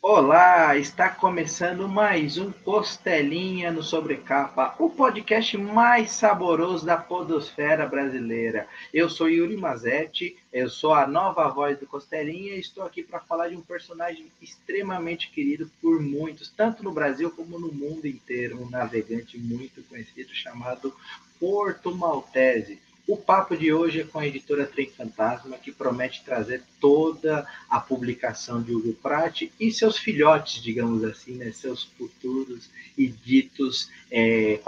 Olá, está começando mais um Costelinha no Sobrecapa, o podcast mais saboroso da podosfera brasileira. Eu sou Yuri Mazetti, eu sou a nova voz do Costelinha e estou aqui para falar de um personagem extremamente querido por muitos, tanto no Brasil como no mundo inteiro, um navegante muito conhecido chamado Porto Maltese. O papo de hoje é com a editora Trem Fantasma, que promete trazer toda a publicação de Hugo Pratt e seus filhotes, digamos assim, né, seus futuros e ditos é,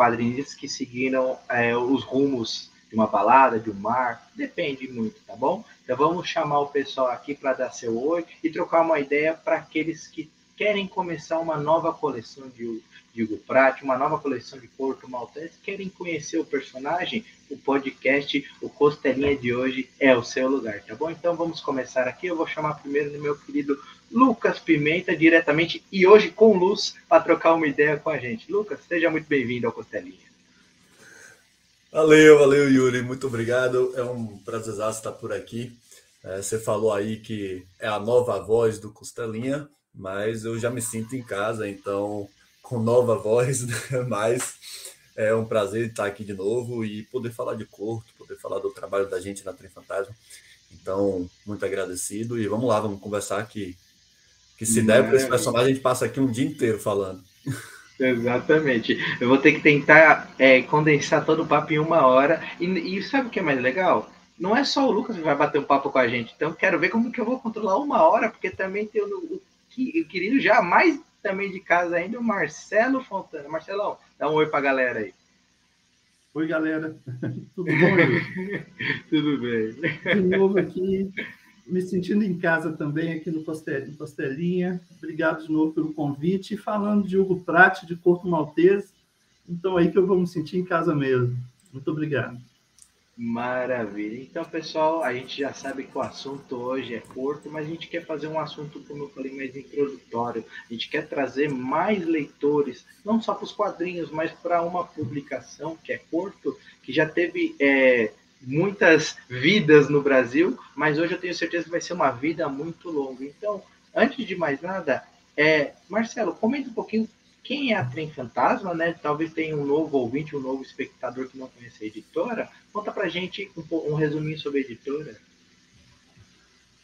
que seguiram é, os rumos de uma balada, de um mar, depende muito, tá bom? Então vamos chamar o pessoal aqui para dar seu oi e trocar uma ideia para aqueles que querem começar uma nova coleção de, de Hugo Pratt, uma nova coleção de Porto Maltese, querem conhecer o personagem, o podcast, o Costelinha de hoje é o seu lugar, tá bom? Então vamos começar aqui. Eu vou chamar primeiro do meu querido Lucas Pimenta, diretamente e hoje com luz, para trocar uma ideia com a gente. Lucas, seja muito bem-vindo ao Costelinha. Valeu, valeu, Yuri. Muito obrigado. É um prazer estar por aqui. É, você falou aí que é a nova voz do Costelinha mas eu já me sinto em casa, então, com nova voz, né? mas é um prazer estar aqui de novo e poder falar de corto, poder falar do trabalho da gente na Trem Fantasma. Então, muito agradecido e vamos lá, vamos conversar que, que se der para esse personagem, a gente passa aqui um dia inteiro falando. Exatamente. Eu vou ter que tentar é, condensar todo o papo em uma hora. E, e sabe o que é mais legal? Não é só o Lucas que vai bater um papo com a gente. Então, quero ver como que eu vou controlar uma hora, porque também tem o, o que, querido já mais também de casa ainda, o Marcelo Fontana. Marcelão, dá um oi pra galera aí. Oi, galera. Tudo bom, Tudo bem. De novo aqui, me sentindo em casa também aqui no Costelinha. Obrigado de novo pelo convite. falando de Hugo Prati, de Corto Maltese, então aí que eu vou me sentir em casa mesmo. Muito obrigado. Maravilha. Então, pessoal, a gente já sabe que o assunto hoje é curto, mas a gente quer fazer um assunto, como eu falei, mais introdutório. A gente quer trazer mais leitores, não só para os quadrinhos, mas para uma publicação que é curto, que já teve é, muitas vidas no Brasil, mas hoje eu tenho certeza que vai ser uma vida muito longa. Então, antes de mais nada, é, Marcelo, comenta um pouquinho quem é a Trem Fantasma, né? Talvez tenha um novo ouvinte, um novo espectador que não conhece a editora. Conta pra gente um, um resuminho sobre a editora.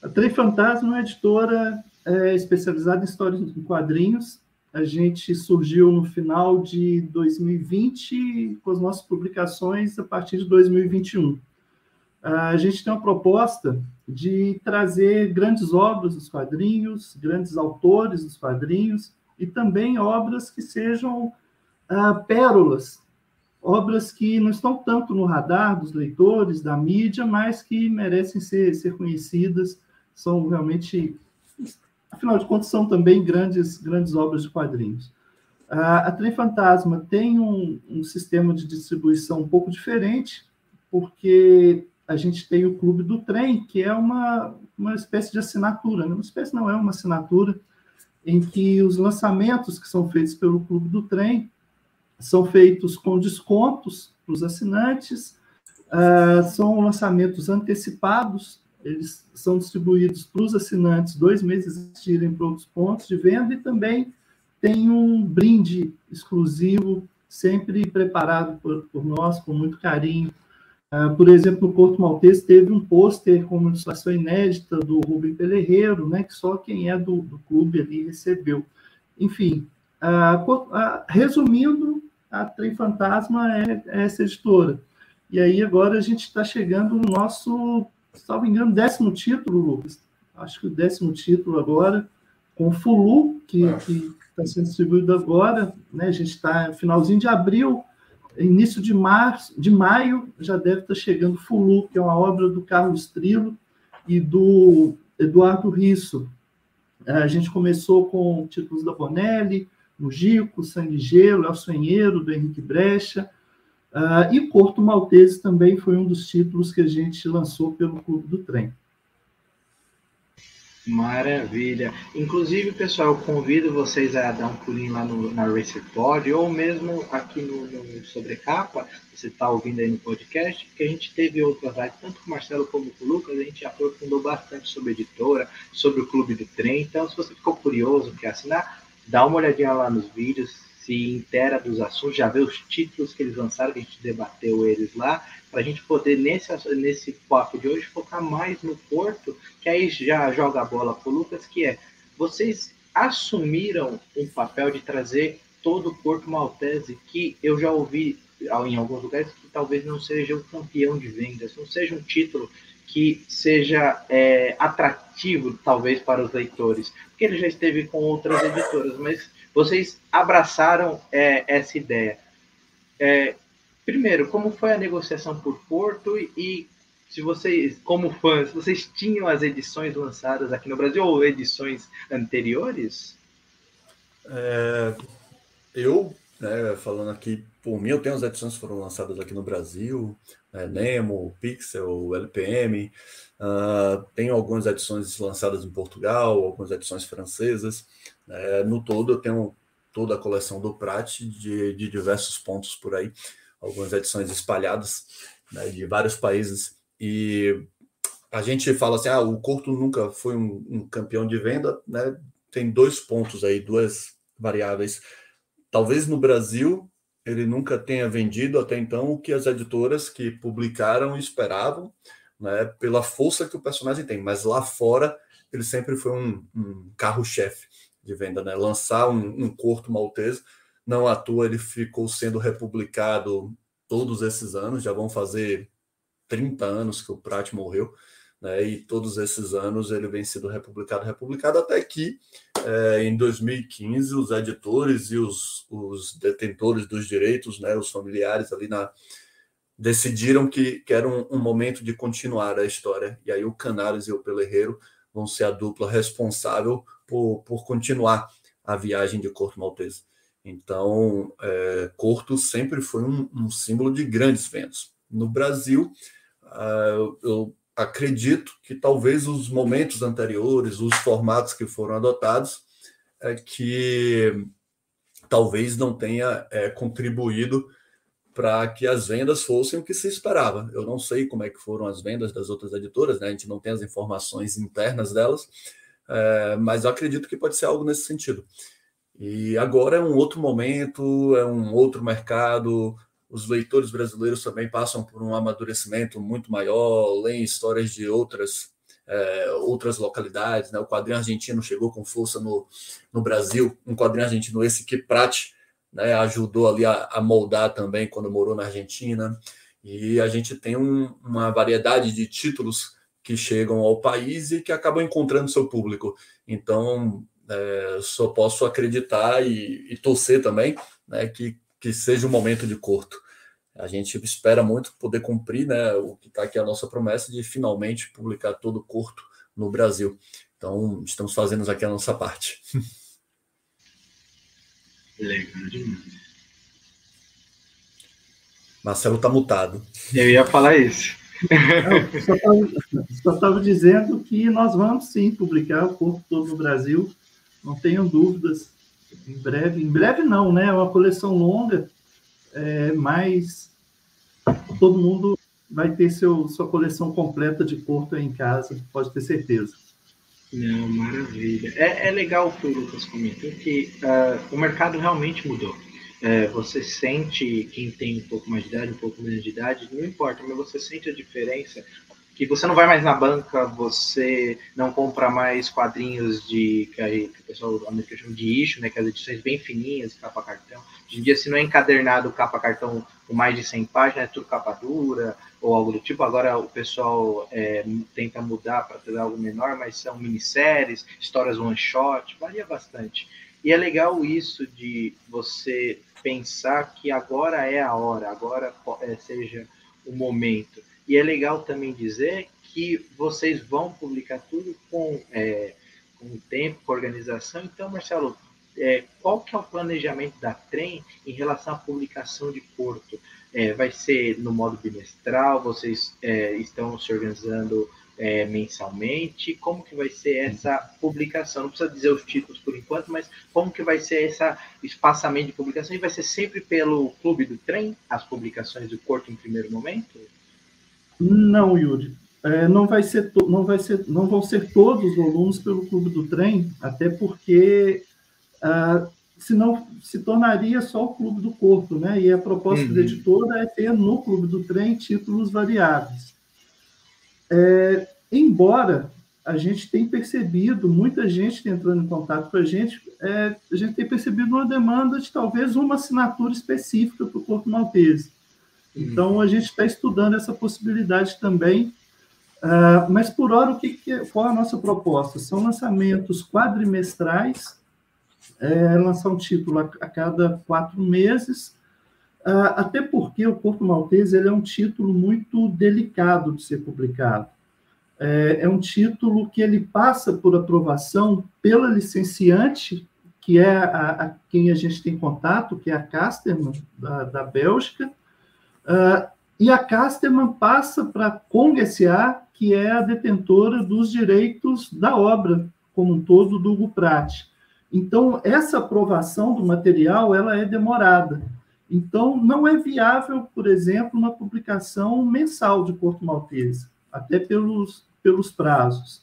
A Trem Fantasma é uma editora é, especializada em histórias em quadrinhos. A gente surgiu no final de 2020 com as nossas publicações a partir de 2021. A gente tem uma proposta de trazer grandes obras dos quadrinhos, grandes autores dos quadrinhos, e também obras que sejam ah, pérolas, obras que não estão tanto no radar dos leitores, da mídia, mas que merecem ser, ser conhecidas, são realmente, afinal de contas, são também grandes, grandes obras de quadrinhos. Ah, a Trem Fantasma tem um, um sistema de distribuição um pouco diferente, porque a gente tem o Clube do Trem, que é uma, uma espécie de assinatura, né? uma espécie não é uma assinatura, em que os lançamentos que são feitos pelo Clube do Trem são feitos com descontos para os assinantes, uh, são lançamentos antecipados, eles são distribuídos para os assinantes dois meses antes para outros pontos de venda e também tem um brinde exclusivo, sempre preparado por, por nós, com muito carinho, Uh, por exemplo, o Porto Maltese teve um pôster com uma ilustração inédita do Rubem Pelerreiro, né, que só quem é do, do clube ali recebeu. Enfim, uh, uh, resumindo, a Trem Fantasma é, é, essa editora. E aí agora a gente está chegando no nosso, salvo engano, décimo título, Lucas. Acho que o décimo título agora, com o Fulu, que está sendo distribuído agora. Né, a gente está no finalzinho de abril, início de março, de maio, já deve estar chegando Fulu, que é uma obra do Carlos Trilo e do Eduardo Risso. A gente começou com títulos da Bonelli, Mujico, Sangue Gelo, El Sonheiro, do Henrique Brecha, uh, e Porto Maltese também foi um dos títulos que a gente lançou pelo Clube do Trem. Maravilha. Inclusive, pessoal, convido vocês a dar um pulinho lá no, na RacerPod ou mesmo aqui no, no Sobrecapa, você está ouvindo aí no podcast, que a gente teve outras lives, tanto com o Marcelo como com o Lucas, a gente aprofundou bastante sobre editora, sobre o Clube do Trem. Então, se você ficou curioso, quer assinar, dá uma olhadinha lá nos vídeos, se intera dos assuntos, já vê os títulos que eles lançaram, que a gente debateu eles lá, para a gente poder, nesse, nesse papo de hoje, focar mais no Porto, que aí já joga a bola para o Lucas, que é, vocês assumiram um papel de trazer todo o Porto Maltese, que eu já ouvi em alguns lugares, que talvez não seja o campeão de vendas, não seja um título que seja é, atrativo, talvez, para os leitores, porque ele já esteve com outras editoras, mas vocês abraçaram é, essa ideia. É, primeiro, como foi a negociação por Porto e se vocês, como fãs, vocês tinham as edições lançadas aqui no Brasil ou edições anteriores? É, eu, né, falando aqui por mim, eu tenho as edições que foram lançadas aqui no Brasil, né, Nemo, Pixel, LPM, uh, tenho algumas edições lançadas em Portugal, algumas edições francesas, é, no todo, eu tenho toda a coleção do Prat de, de diversos pontos por aí, algumas edições espalhadas né, de vários países. E a gente fala assim: ah, o Corto nunca foi um, um campeão de venda, né? Tem dois pontos aí, duas variáveis. Talvez no Brasil ele nunca tenha vendido até então o que as editoras que publicaram esperavam, né, pela força que o personagem tem, mas lá fora ele sempre foi um, um carro-chefe de venda, né? Lançar um, um corto maltese, não à toa ele ficou sendo republicado todos esses anos, já vão fazer 30 anos que o Prat morreu, né? E todos esses anos ele vem sendo republicado, republicado até que é, em 2015 os editores e os, os detentores dos direitos, né? Os familiares ali na decidiram que, que era um, um, momento de continuar a história. E aí o Canários e o Pelerreiro vão ser a dupla responsável por, por continuar a viagem de Corto Maltese. Então, é, Corto sempre foi um, um, símbolo de grandes ventos. No Brasil, uh, eu acredito que talvez os momentos anteriores, os formatos que foram adotados, é que talvez não tenha é, contribuído para que as vendas fossem o que se esperava. Eu não sei como é que foram as vendas das outras editoras, né? a gente não tem as informações internas delas, é, mas eu acredito que pode ser algo nesse sentido. E agora é um outro momento, é um outro mercado. Os leitores brasileiros também passam por um amadurecimento muito maior, leem histórias de outras é, outras localidades. Né? O quadrinho argentino chegou com força no, no Brasil, um quadrinho argentino esse que Prate né, ajudou ali a, a, moldar também quando morou na Argentina. E a gente tem um, uma variedade de títulos que chegam ao país e que acabam encontrando seu público. Então, é, só posso acreditar e, e torcer também né, que, que seja um momento de corto. A gente espera muito poder cumprir né, o que está aqui a nossa promessa de finalmente publicar todo o curto no Brasil. Então, estamos fazendo aqui a nossa parte. Legal demais. Marcelo está mutado. Eu ia falar isso. só estava dizendo que nós vamos sim publicar o corpo todo no Brasil, não tenham dúvidas. Em breve, em breve não, né? É uma coleção longa, é, mas todo mundo vai ter seu, sua coleção completa de corpo em casa, pode ter certeza. Não, maravilha. É, é legal o que o Lucas comentou, que uh, o mercado realmente mudou é, você sente quem tem um pouco mais de idade, um pouco menos de idade, não importa, mas você sente a diferença que você não vai mais na banca, você não compra mais quadrinhos de que, aí, que o pessoal americano chama de issue, né, que as edições bem fininhas, capa cartão. Hoje em dia, se não é encadernado capa cartão com mais de 100 páginas, é tudo capa dura ou algo do tipo. Agora o pessoal é, tenta mudar para ter algo menor, mas são minisséries, histórias one shot, varia bastante. E é legal isso de você pensar que agora é a hora, agora é, seja o momento. E é legal também dizer que vocês vão publicar tudo com, é, com tempo, com organização. Então, Marcelo, é, qual que é o planejamento da Trem em relação à publicação de Porto? É, vai ser no modo bimestral? Vocês é, estão se organizando é, mensalmente? Como que vai ser essa publicação? Não precisa dizer os títulos por enquanto, mas como que vai ser esse espaçamento de publicação? E vai ser sempre pelo Clube do Trem, as publicações do Corto em primeiro momento? Não, Yuri. É, não, vai ser não, vai ser, não vão ser todos os volumes pelo Clube do Trem, até porque ah, senão se tornaria só o Clube do Corpo, né? E a proposta uhum. da editora é ter no Clube do Trem títulos variados. É, embora a gente tenha percebido, muita gente entrando em contato com a gente, é, a gente tem percebido uma demanda de talvez uma assinatura específica para o Corpo Maltese. Então, a gente está estudando essa possibilidade também. Uh, mas, por hora, o que, que, qual a nossa proposta? São lançamentos quadrimestrais, é, lançar um título a, a cada quatro meses, uh, até porque o Corpo Maltese ele é um título muito delicado de ser publicado. É, é, um título que ele passa por aprovação pela licenciante, que é a, a quem a gente tem contato, que é a Casterman, da, da Bélgica, uh, e a Casterman passa para a Kong S.A., que é a detentora dos direitos da obra como um todo do Hugo Pratt. Então, essa aprovação do material ela é demorada. Então, não é viável, por exemplo, uma publicação mensal de Porto Maltese, até pelos, pelos prazos.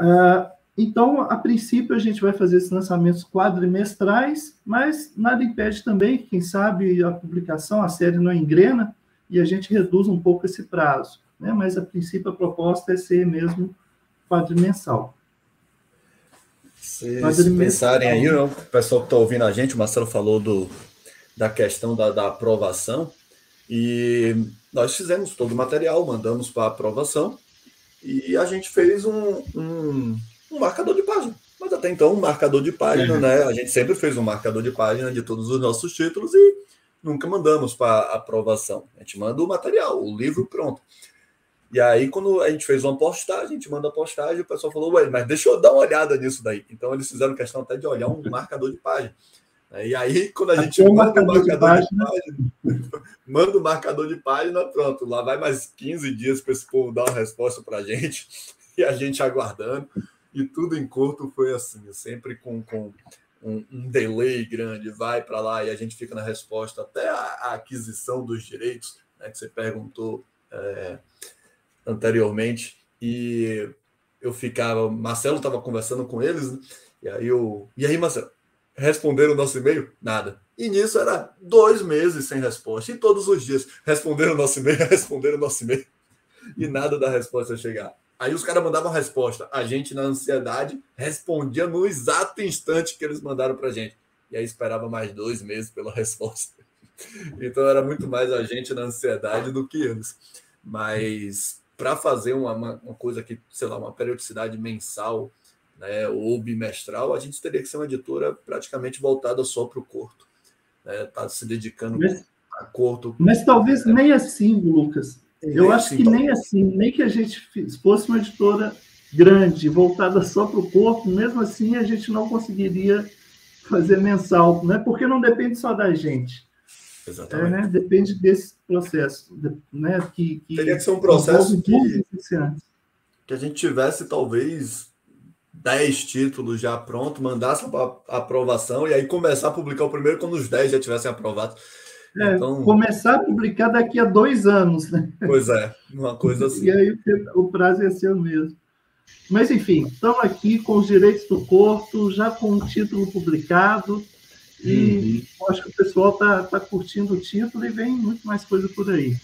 Uh, então, a princípio, a gente vai fazer esses lançamentos quadrimestrais, mas nada impede também, quem sabe, a publicação, a série não engrena, e a gente reduz um pouco esse prazo. Né? Mas, a princípio, a proposta é ser mesmo quadrimensal. Se pensarem aí, o pessoal que está ouvindo a gente, o Marcelo falou do, da questão da, da aprovação, e nós fizemos todo o material, mandamos para aprovação, e a gente fez um, um, um, marcador de página. Mas até então, um marcador de página, uhum. né? A gente sempre fez um marcador de página de todos os nossos títulos e nunca mandamos para aprovação. A gente manda o material, o livro pronto. E aí, quando a gente fez uma postagem, a gente manda a postagem, o pessoal falou, ué, mas deixa eu dar uma olhada nisso daí. Então, eles fizeram questão até de olhar um marcador de página. E aí, quando a gente manda o marcador de página, de página manda o marcador de página, pronto, lá vai mais 15 dias para esse povo dar uma resposta para a gente, e a gente aguardando, e tudo em curto foi assim, sempre com, com um, um delay grande, vai para lá e a gente fica na resposta até a, a aquisição dos direitos, né, que você perguntou é, anteriormente, e eu ficava, Marcelo estava conversando com eles, né, e aí eu, e aí Marcelo, responderam o nosso e-mail? Nada. E nisso era dois meses sem resposta. E todos os dias responderam o nosso e-mail, responderam o nosso e-mail. E nada da resposta chegar. Aí os caras mandavam a resposta. A gente, na ansiedade, respondia no exato instante que eles mandaram para a gente. E aí esperava mais dois meses pela resposta. Então era muito mais a gente na ansiedade do que eles. Mas para fazer uma, uma, coisa que, sei lá, uma periodicidade mensal, né, ou bimestral, a gente teria que ser uma editora praticamente voltada só para o corto. Está né, tá se dedicando mas, a corto. Mas talvez é. nem assim, Lucas. Eu nem acho que nem assim, nem que a gente fosse uma editora grande, voltada só para o corpo, mesmo assim a gente não conseguiria fazer mensal, né? porque não depende só da gente. Exatamente. É, né? Depende desse processo. Né? Que, que Teria que ser um processo que, que a gente tivesse, talvez, 10 títulos já pronto, mandasse para aprovação e aí começar a publicar o primeiro quando os 10 já tivessem aprovados. É, então... Começar a publicar daqui a dois anos, né? Pois é, uma coisa assim. E aí o prazo ia ser o mesmo. Mas, enfim, estamos aqui com os direitos do corpo, já com o título publicado, e uhum. acho que o pessoal está tá curtindo o título e vem muito mais coisa por aí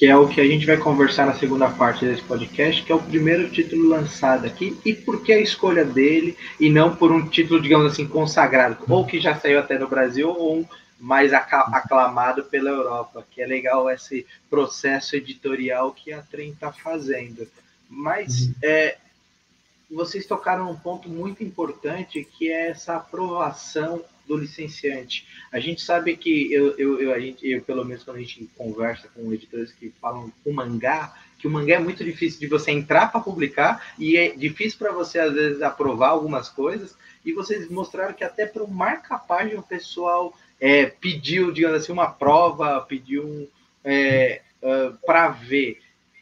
que é o que a gente vai conversar na segunda parte desse podcast, que é o primeiro título lançado aqui, e por que a escolha dele, e não por um título, digamos assim, consagrado, ou que já saiu até no Brasil, ou um mais aclamado pela Europa, que é legal esse processo editorial que a Trem está fazendo. Mas uhum. é, vocês tocaram um ponto muito importante, que é essa aprovação do licenciante. A gente sabe que eu, eu, eu, a gente, eu, pelo menos quando a gente conversa com editores que falam o mangá, que o mangá é muito difícil de você entrar para publicar e é difícil para você às vezes aprovar algumas coisas. E vocês mostraram que até para o marca-página o pessoal é, pediu, digamos assim, uma prova, pediu um, é, uh, para ver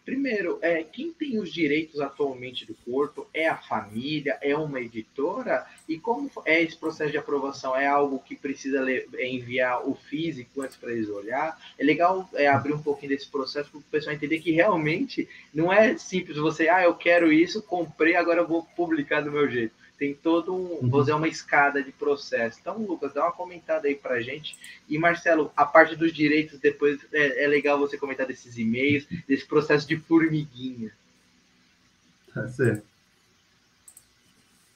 Primeiro, é, quem tem os direitos atualmente do corpo é a família, é uma editora? E como é esse processo de aprovação? É algo que precisa é enviar o físico antes para eles olhar? É legal é, abrir um pouquinho desse processo para o pessoal entender que realmente não é simples você, ah, eu quero isso, comprei, agora eu vou publicar do meu jeito tem todo um, uhum. vou dizer, uma escada de processo. Então, Lucas, dá uma comentada aí pra gente. E, Marcelo, a parte dos direitos, depois é, é legal você comentar desses e-mails, desse processo de formiguinha. Tá certo.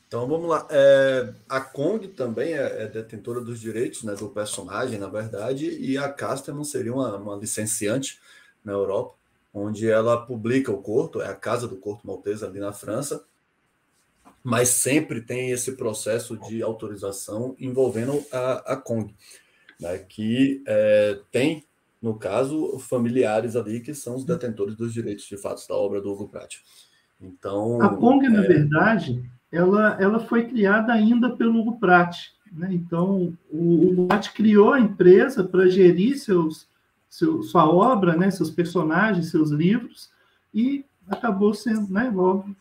Então vamos lá. É, a Kong também é, é, detentora dos direitos né, do personagem, na verdade, e a Casterman seria uma, uma licenciante na Europa, onde ela publica o Corto, é a Casa do Corto Maltese ali na França, mas sempre tem esse processo de autorização envolvendo a, a Kong, né, que é, tem, no caso, familiares ali que são os detentores dos direitos de fato da obra do Hugo Pratt. Então, a Kong, é... na verdade, ela, ela foi criada ainda pelo Hugo Pratt. Né? Então, o Hugo Pratt criou a empresa para gerir seus, seu, sua obra, né? seus personagens, seus livros, e acabou sendo, né?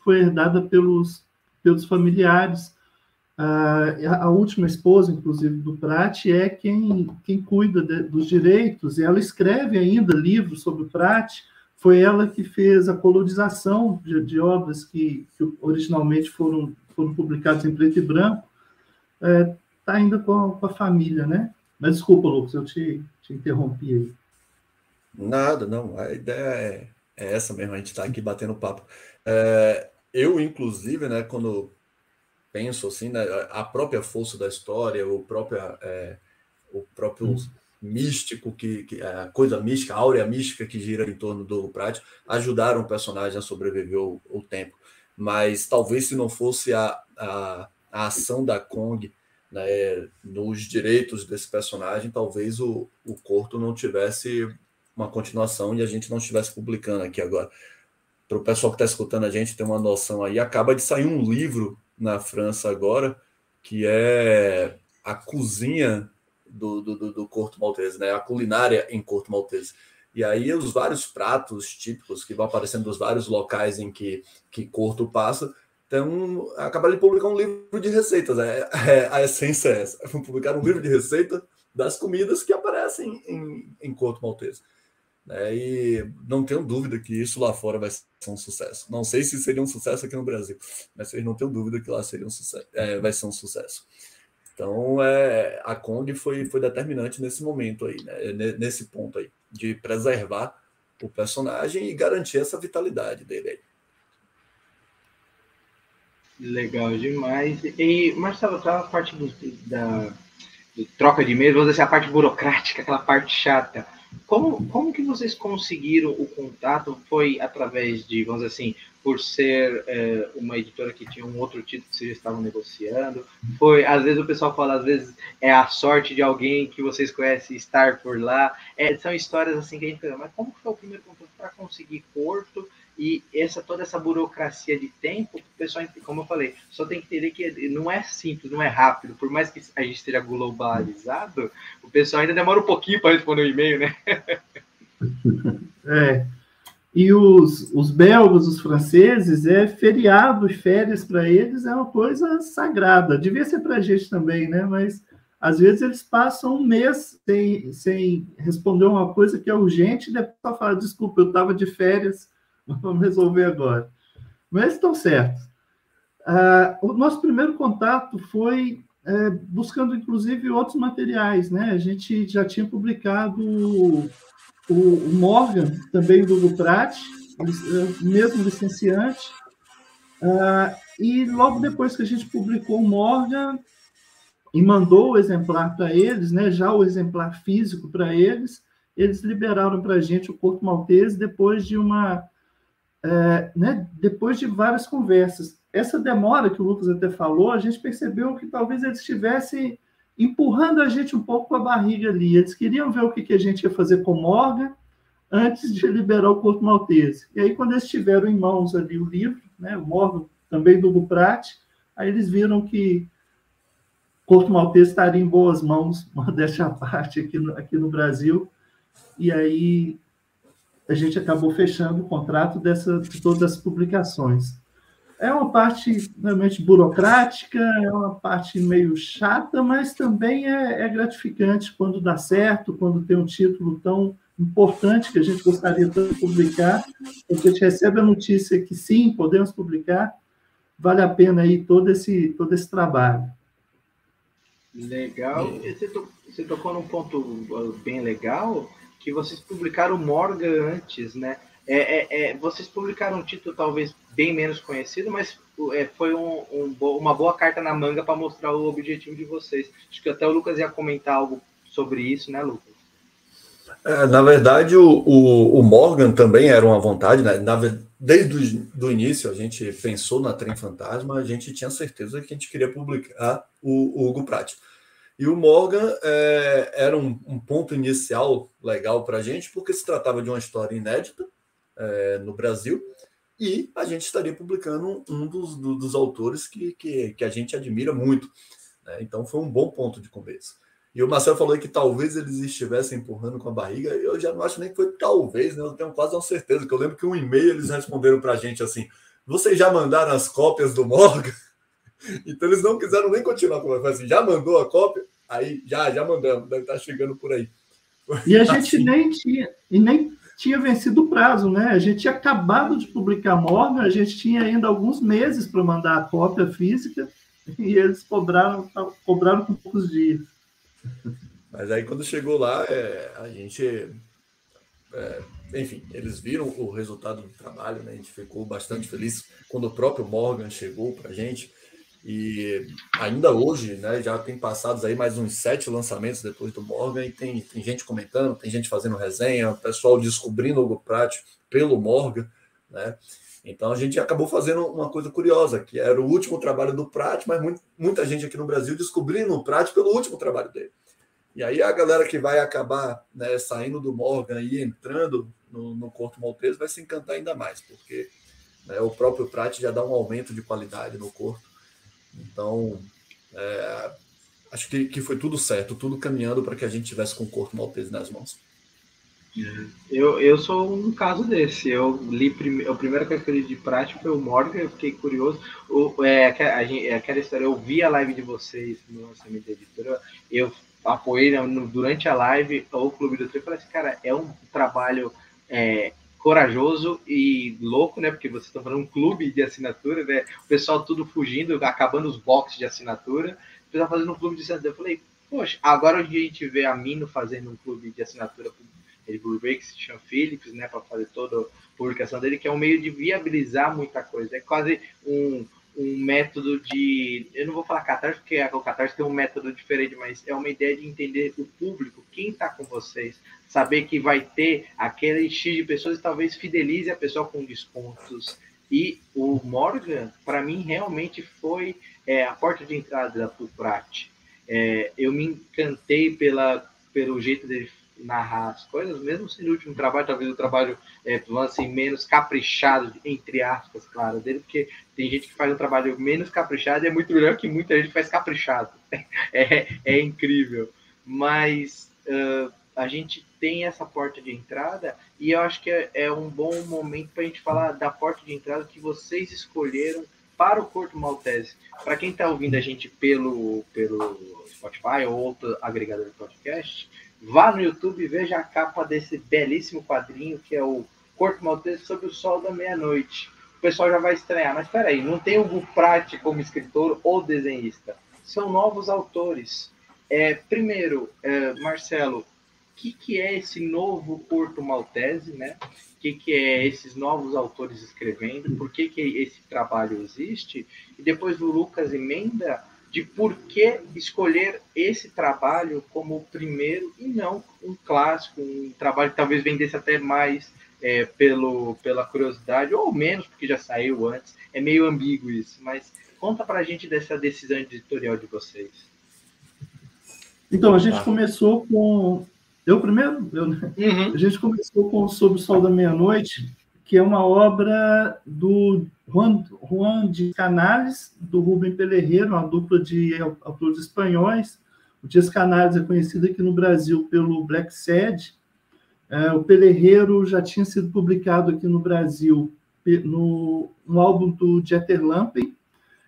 foi herdada pelos pelos familiares. a última esposa, inclusive, do Prat é quem, quem cuida de, dos direitos, e ela escreve ainda livros sobre o Prat. Foi ela que fez a colorização de, de obras que, que, originalmente foram, foram publicadas em preto e branco. Está é, ainda com, com, a família, né? Mas desculpa, Lucas, eu te, te interrompi aí. Nada, não. A ideia é, é essa mesmo, a gente está aqui batendo papo. É, eu, inclusive, né, quando penso assim, né, a própria força da história, o próprio, é, o próprio hum. místico, que, que a coisa mística, a áurea mística que gira em torno do Prático, ajudaram o personagem a sobreviver o, o tempo. Mas talvez se não fosse a, a, a ação da Kong né, nos direitos desse personagem, talvez o, o Corto não tivesse uma continuação e a gente não estivesse publicando aqui agora para o pessoal que está escutando a gente ter uma noção aí, acaba de sair um livro na França agora, que é a cozinha do, do, do Corto Maltese, né? A culinária em Corto Maltese. E aí os vários pratos típicos que vão aparecendo dos vários locais em que, que Corto passa, então acaba de publicar um livro de receitas. É, é, a essência é essa. Publicar um livro de receita das comidas que aparecem em, em Corto Maltese. Né? E não tenho dúvida que isso lá fora vai ser um sucesso. Não sei se seria um sucesso aqui no Brasil, mas vocês não tenho dúvida que lá seria um sucesso, é, vai ser um sucesso. Então, é, a Kong foi, foi determinante nesse momento aí, né? nesse ponto aí, de preservar o personagem e garantir essa vitalidade dele. Legal demais. E, Marcelo, aquela parte do, da do troca de e-mails, vamos assim, a parte burocrática, aquela parte chata como, como que vocês conseguiram o contato? Foi através de, vamos dizer assim, por ser é, uma editora que tinha um outro título que vocês estavam negociando? Foi, às vezes o pessoal fala, às vezes é a sorte de alguém que vocês conhecem estar por lá. É, são histórias assim que a gente fala, mas como foi o primeiro contato para conseguir Porto? E essa toda essa burocracia de tempo, o pessoal, como eu falei, só tem que entender que não é simples, não é rápido. Por mais que a gente esteja globalizado, o pessoal ainda demora um pouquinho para responder o e-mail, né? É. E os, os belgas, os franceses, é feriado e férias para eles é uma coisa sagrada. Devia ser para a gente também, né? Mas às vezes eles passam um mês sem, sem responder uma coisa que é urgente e depois falar, desculpa, eu estava de férias Vamos resolver agora. Mas estão certos. Ah, o nosso primeiro contato foi é, buscando, inclusive, outros materiais. Né? A gente já tinha publicado o, o Morgan, também do Luprat, é, mesmo licenciante. Ah, e logo depois que a gente publicou o Morgan e mandou o exemplar para eles, né, já o exemplar físico para eles, eles liberaram para a gente o Corpo Maltese depois de uma é, né, depois de várias conversas. Essa demora que o Lucas até falou, a gente percebeu que talvez eles estivessem empurrando a gente um pouco com a barriga ali. Eles queriam ver o que, que a gente ia fazer com Morgan antes de liberar o Corpo Maltese. E aí, quando eles tiveram em mãos ali o livro, né, o Morgan também do Hugo aí eles viram que Corpo Maltese estaria em boas mãos, modéstia à parte, aqui no, aqui no Brasil. E aí a gente acabou fechando o contrato dessa, de todas as publicações. É uma parte realmente burocrática, é uma parte meio chata, mas também é, é gratificante quando dá certo, quando tem um título tão importante que a gente gostaria de publicar, porque a gente recebe a notícia que sim, podemos publicar, vale a pena aí todo esse, todo esse trabalho. Legal. Você, você tocou num ponto uh, bem legal, que vocês publicaram Morgan antes, né? É, é, é, vocês publicaram um título talvez bem menos conhecido, mas é, foi um, um, uma boa carta na manga para mostrar o objetivo de vocês. Acho que até o Lucas ia comentar algo sobre isso, né, Lucas? É, na verdade, o, o, o, Morgan também era uma vontade, né? Na, desde o início, a gente pensou na Trem Fantasma, a gente tinha certeza que a gente queria publicar o, o Hugo Pratt. E o Morgan é, era um, um, ponto inicial legal para a gente, porque se tratava de uma história inédita é, no Brasil, e a gente estaria publicando um dos, do, dos autores que, que, que, a gente admira muito. Né? Então foi um bom ponto de começo. E o Marcelo falou que talvez eles estivessem empurrando com a barriga. Eu já não acho nem que foi talvez, né? Eu tenho quase uma certeza, que eu lembro que um e-mail eles responderam para a gente assim: vocês já mandaram as cópias do Morgan? Então eles não quiseram nem continuar com assim, já mandou a cópia? Aí já, já mandamos, deve estar chegando por aí. E a gente assim. nem tinha, e nem tinha vencido o prazo, né? A gente tinha acabado de publicar Morgan, a gente tinha ainda alguns meses para mandar a cópia física e eles cobraram, cobraram com poucos dias. Mas aí quando chegou lá, é, a gente. É, enfim, eles viram o resultado do trabalho, né? A gente ficou bastante feliz quando o próprio Morgan chegou para a gente. E ainda hoje, né, já tem passados aí mais uns sete lançamentos depois do Morgan e tem, tem gente comentando, tem gente fazendo resenha, pessoal descobrindo o GoPrat pelo Morgan, né? Então a gente acabou fazendo uma coisa curiosa, que era o último trabalho do Prat, mas muito, muita gente aqui no Brasil descobrindo o Prat pelo último trabalho dele. E aí a galera que vai acabar né, saindo do Morgan e entrando no, no Corto Maltese vai se encantar ainda mais, porque né, o próprio Prat já dá um aumento de qualidade no corpo. Então, é, acho que, que foi tudo certo, tudo caminhando para que a gente tivesse com o Corto Maltese nas mãos. Eu, eu sou um caso desse. Eu li prime... a primeira coisa que eu li de prática foi o Morgan, eu fiquei curioso. O, é, a, a, aquela história, eu vi a live de vocês no lançamento da editora, eu apoiei no, durante a live o Clube do Trio e falei assim, cara, é um trabalho é, corajoso e louco, né? Porque vocês estão falando um clube de assinatura, né? O pessoal tudo fugindo, acabando os boxes de assinatura, o pessoal fazendo um clube de assinatura. Eu falei, poxa, agora a gente vê a Mino fazendo um clube de assinatura Blu-ray que se chama Philips, né, para fazer toda a publicação dele, que é um meio de viabilizar muita coisa. É quase um, um método de. Eu não vou falar catarse, porque o catarse tem um método diferente, mas é uma ideia de entender o público, quem está com vocês, saber que vai ter aquele X de pessoas e talvez fidelize a pessoa com descontos. E o Morgan, para mim, realmente foi é, a porta de entrada da Fulprat. É, eu me encantei pela, pelo jeito dele narrar as coisas, mesmo sendo o último trabalho, talvez o trabalho é, assim, menos caprichado, entre aspas, claro, dele, porque tem gente que faz um trabalho menos caprichado e é muito melhor que muita gente faz caprichado. É, é incrível. Mas uh, a gente tem essa porta de entrada e eu acho que é, é um bom momento para a gente falar da porta de entrada que vocês escolheram para o Corto Maltese. Para quem está ouvindo a gente pelo, pelo Spotify ou outro agregador de podcast, Vá no YouTube e veja a capa desse belíssimo quadrinho que é o Corpo Maltese sob o Sol da Meia-Noite. O pessoal já vai estranhar, mas peraí, não tem o Gufrati como escritor ou desenhista. São novos autores. É, primeiro, é, Marcelo, o que, que é esse novo Corpo Maltese, né? O que, que é esses novos autores escrevendo? Por que, que esse trabalho existe? E depois o Lucas emenda de por que escolher esse trabalho como o primeiro e não um clássico, um trabalho que talvez vendesse até mais é, pelo, pela curiosidade, ou menos, porque já saiu antes. É meio ambíguo isso, mas conta para a gente dessa decisão editorial de vocês. Então, a gente tá. começou com. Eu primeiro? Eu... Uhum. A gente começou com Sob o Sol da Meia-Noite, que é uma obra do Juan, Juan de Canales, do Rubem Pelerreiro, uma dupla de autores espanhóis. O Dias Canales é conhecido aqui no Brasil pelo Black Sad. É, o Pelerreiro já tinha sido publicado aqui no Brasil no, no álbum do Jeter Lampen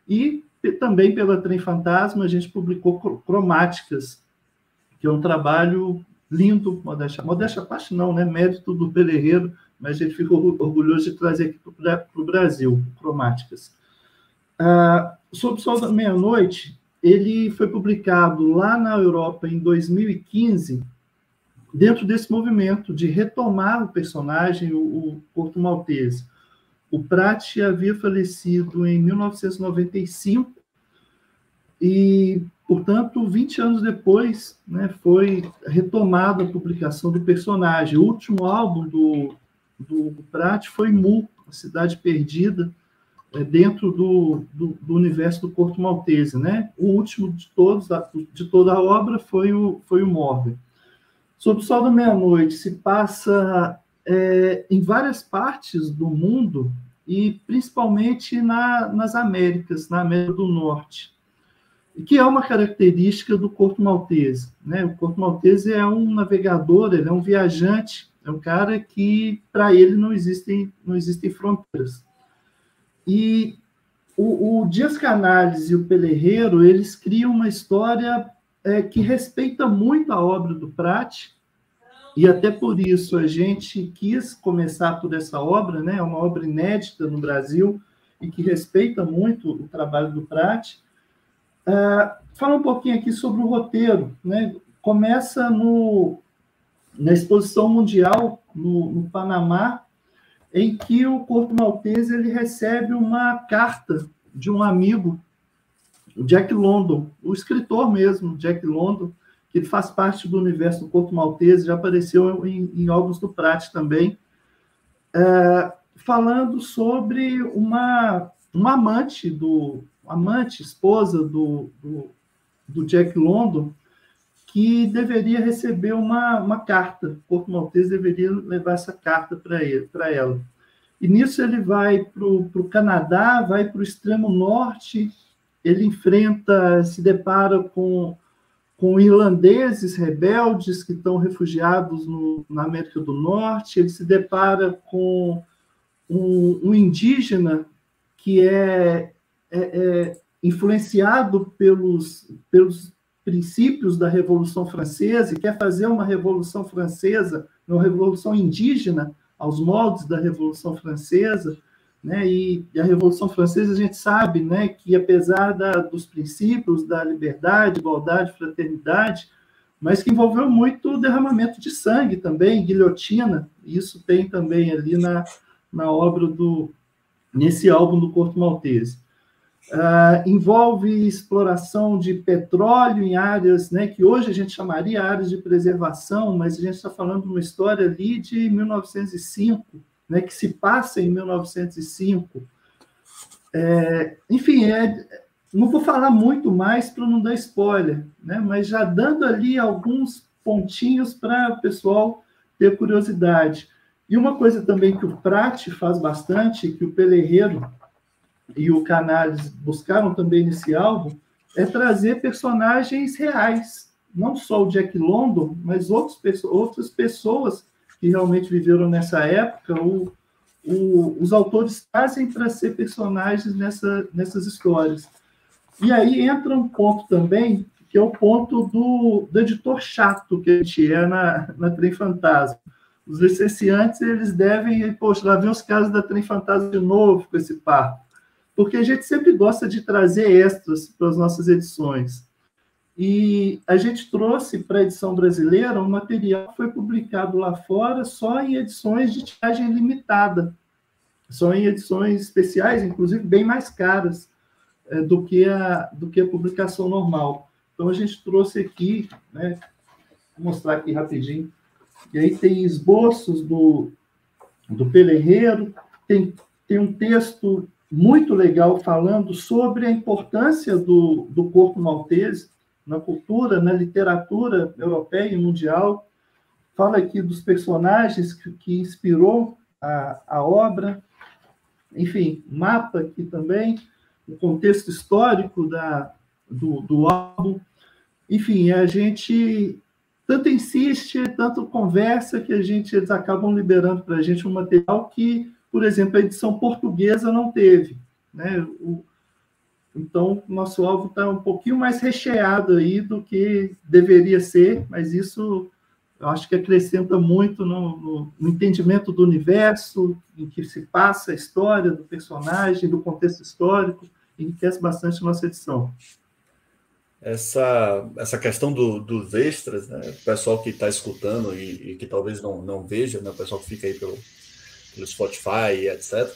e também pela Trem Fantasma a gente publicou Cromáticas, que é um trabalho lindo, modéstia, modéstia parte não, né? Mérito do Pelerreiro, mas a gente ficou orgulhoso de trazer aqui para o Brasil, Cromáticas. Ah, Sob Sol da Meia-Noite, ele foi publicado lá na Europa em 2015, dentro desse movimento de retomar o personagem, o, o Porto Maltese. O Prat havia falecido em 1995 e, portanto, 20 anos depois, né, foi retomada a publicação do personagem. O último álbum do, do Prat foi Mu, A Cidade Perdida, é, dentro do, do, do, universo do Porto Maltese, né? O último de todos, de toda a obra, foi o, foi o Morgan. Sob o Sol da Meia-Noite se passa é, em várias partes do mundo e principalmente na, nas Américas, na América do Norte, que é uma característica do Porto Maltese. Né? O Porto Maltese é um navegador, ele é um viajante, é um cara que, para ele, não existem, não existem fronteiras. E o, o Dias Canales e o Pelerreiro, eles criam uma história é, que respeita muito a obra do Prat, e até por isso a gente quis começar por essa obra, né? É uma obra inédita no Brasil e que respeita muito o trabalho do Prat. Uh, fala um pouquinho aqui sobre o roteiro, né? Começa no, na exposição mundial no, no Panamá em que o corpo maltese ele recebe uma carta de um amigo, Jack London, o escritor mesmo, Jack London, que faz parte do universo do corpo maltese, já apareceu em, em Álbuns do Prat também, é, falando sobre uma, uma amante do amante, esposa do, do, do Jack London, que deveria receber uma, uma carta. O Porto Maltese deveria levar essa carta para ela. E nisso ele vai para o Canadá, vai para o extremo norte, ele enfrenta, se depara com, com irlandeses rebeldes que estão refugiados no, na América do Norte, ele se depara com um, um indígena que é, é, é influenciado pelos, pelos princípios da Revolução Francesa e quer fazer uma Revolução Francesa, uma Revolução Indígena aos moldes da Revolução Francesa, né? E, a Revolução Francesa a gente sabe, né, que apesar da, dos princípios da liberdade, igualdade, fraternidade, mas que envolveu muito derramamento de sangue também, guilhotina. Isso tem também ali na, na obra do nesse álbum do Corto Maltese. Uh, envolve exploração de petróleo em áreas né, que hoje a gente chamaria áreas de preservação, mas a gente está falando de uma história ali de 1905, né, que se passa em 1905. É, enfim, é, não vou falar muito mais para não dar spoiler, né, mas já dando ali alguns pontinhos para o pessoal ter curiosidade. E uma coisa também que o Prat faz bastante, que o Pelerreiro e o Canales buscaram também nesse álbum é trazer personagens reais, não só o Jack London, mas outros, outras pessoas que realmente viveram nessa época. O, o, os autores trazem para ser personagens nessa, nessas histórias. E aí entra um ponto também, que é o ponto do, do editor chato que a gente é na, na Trem Fantasma. Os licenciantes, eles devem, poxa, lá vem os casos da Trem Fantasma de novo com esse par porque a gente sempre gosta de trazer extras para as nossas edições. E a gente trouxe para a edição brasileira um material que foi publicado lá fora só em edições de tiragem limitada, só em edições especiais, inclusive bem mais caras é, do, que a, do que a publicação normal. Então a gente trouxe aqui, né, vou mostrar aqui rapidinho, e aí tem esboços do, do Pelerreiro, tem, tem um texto muito legal falando sobre a importância do, do corpo maltese na cultura, na literatura europeia e mundial. Fala aqui dos personagens que, que inspirou a, a obra. Enfim, mapa aqui também, o contexto histórico da, do, do álbum. Enfim, a gente tanto insiste, tanto conversa, que a gente, eles acabam liberando para a gente um material que, por exemplo, a edição portuguesa não teve. Né? O, então, nosso alvo está um pouquinho mais recheado aí do que deveria ser, mas isso eu acho que acrescenta muito no, no, no, entendimento do universo em que se passa a história do personagem, do contexto histórico, enriquece bastante a nossa edição. Essa, essa questão do, dos extras, né? o pessoal que está escutando e, e, que talvez não, não veja, né? o pessoal que fica aí pelo, pelo Spotify etc.,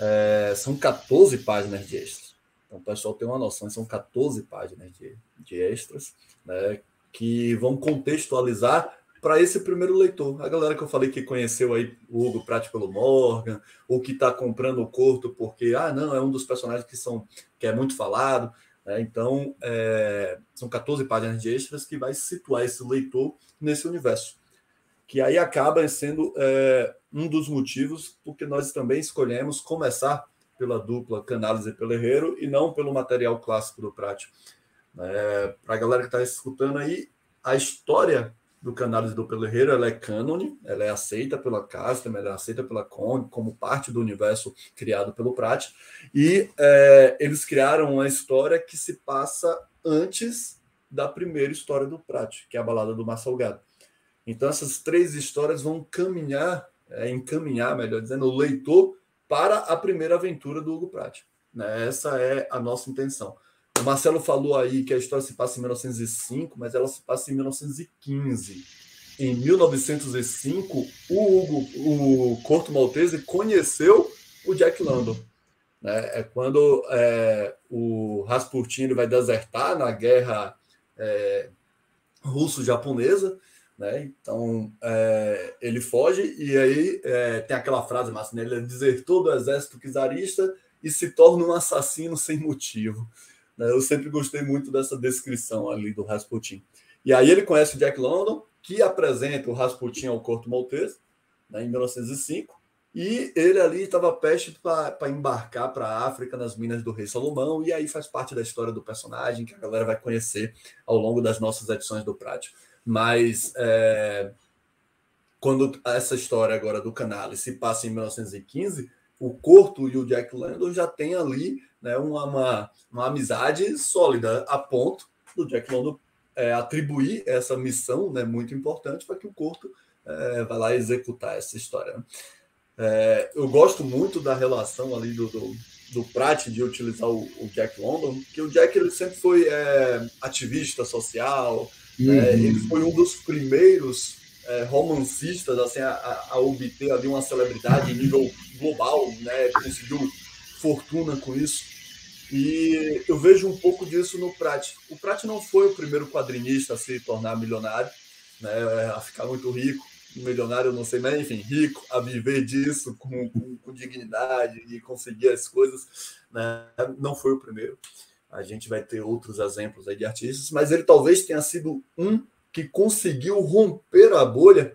é, são 14 páginas de extras. Então, o pessoal tem uma noção, são 14 páginas de, de extras, né? que vão contextualizar para esse primeiro leitor. A galera que eu falei que conheceu aí o Hugo Pratt pelo Morgan, ou que está comprando o Corto porque, ah, não, é um dos personagens que, são, que é muito falado. Né? Então, é, são 14 páginas de extras que vai situar esse leitor nesse universo. Que aí acaba sendo é, um dos motivos porque nós também escolhemos começar pela dupla Canales e Pelerreiro e não pelo material clássico do Pratt. É, para a galera que está escutando aí, a história do Canales do Pelerreiro, ela é cânone, ela é aceita pela Custom, ela é aceita pela Kong como parte do universo criado pelo Pratt, e é, eles criaram uma história que se passa antes da primeira história do Pratt, que é a Balada do Mar Salgado. Então essas três histórias vão caminhar, é, encaminhar, melhor dizendo, o leitor para a primeira aventura do Hugo Pratt. Né? Essa é a nossa intenção. O Marcelo falou aí que a história se passa em 1905, mas ela se passa em 1915. Em 1905, o, Hugo, o Corto Maltese conheceu o Jack London. Né? É quando é, o Rasputin vai desertar na guerra é, russo-japonesa. Né? Então é, ele foge e aí é, tem aquela frase massa, né? ele desertou do exército czarista e se torna um assassino sem motivo. Né? Eu sempre gostei muito dessa descrição ali do Rasputin. E aí ele conhece o Jack London, que apresenta o Rasputin ao Corto Maltese, né, em 1905, e ele ali estava peste para embarcar para a África nas minas do rei Salomão, e aí faz parte da história do personagem que a galera vai conhecer ao longo das nossas edições do Prático. Mas é, quando essa história agora do Canale se passa em 1915, o Corto e o Jack London já tem ali né, uma, uma, uma amizade sólida, a ponto do Jack London é, atribuir essa missão né, muito importante para que o Corto é, vá lá executar essa história. Né? É, eu gosto muito da relação ali do, do, do Pratt de utilizar o, o, Jack London, que o Jack ele sempre foi é, ativista social, uhum. ele foi um dos primeiros é, romancistas assim, a, a, obter ali uma celebridade em nível global, né, conseguiu fortuna com isso. E eu vejo um pouco disso no Prat. O Prat não foi o primeiro quadrinista a se tornar milionário, né, a ficar muito rico. Milionário, não sei, mas enfim, rico, a viver disso com, com, com dignidade e conseguir as coisas. Né, não foi o primeiro. A gente vai ter outros exemplos aí de artistas, mas ele talvez tenha sido um que conseguiu romper a bolha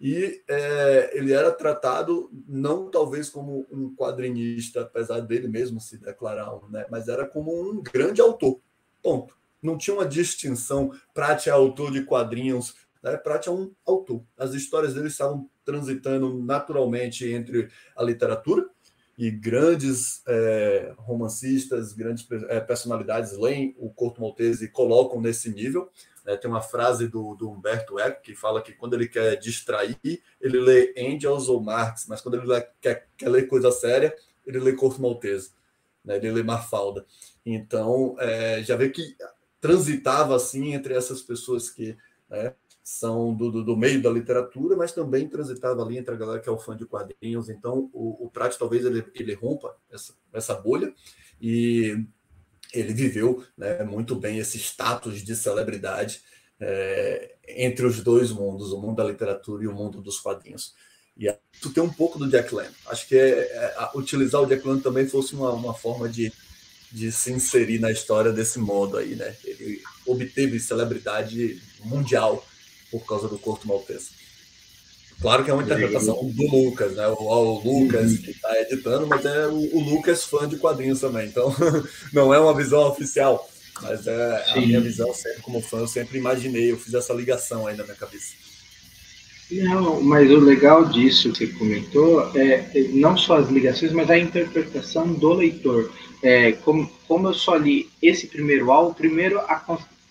e é, ele era tratado não talvez como um quadrinista, apesar dele mesmo se declarar, né? mas era como um grande autor. Ponto. Não tinha uma distinção. Prat é autor de quadrinhos, né? Prat é um autor. As histórias dele estavam transitando naturalmente entre a literatura e grandes é, romancistas, grandes é, personalidades leem o Corto Maltese e colocam nesse nível. É, tem uma frase do, do, Humberto Eco que fala que quando ele quer distrair, ele lê Engels ou Marx, mas quando ele lê, quer, quer ler coisa séria, ele lê Corto Maltese, né? ele lê Marfalda. Então, é, já vê que transitava assim entre essas pessoas que né, são do, do, do, meio da literatura, mas também transitava ali entre a galera que é o fã de quadrinhos. Então, o, o Prat talvez ele, ele rompa essa, essa bolha e ele viveu né, muito bem esse status de celebridade é, entre os dois mundos, o mundo da literatura e o mundo dos quadrinhos. E tu tem um pouco do Jack Lemmon. Acho que é, é, utilizar o Jack Lemmon também fosse uma, uma forma de, de se inserir na história desse modo aí, né? Ele obteve celebridade mundial por causa do Corto Maltese. Claro que é uma interpretação do Lucas, né? O, o Lucas que está editando, mas é o, o, Lucas fã de quadrinhos também. Então, não é uma visão oficial. Mas é, a minha visão, sempre como fã, eu sempre imaginei, eu fiz essa ligação aí na minha cabeça. Não, mas o legal disso que comentou é não só as ligações, mas a interpretação do leitor. É, como, como eu só li esse primeiro álbum, primeiro a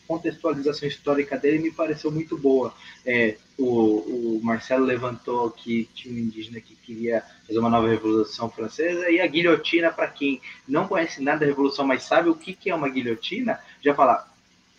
contextualização histórica dele me pareceu muito boa. É, o, o, Marcelo levantou que tinha um indígena que queria fazer uma nova revolução francesa e a guilhotina, para quem não conhece nada da revolução, mas sabe o que, que é uma guilhotina, já falar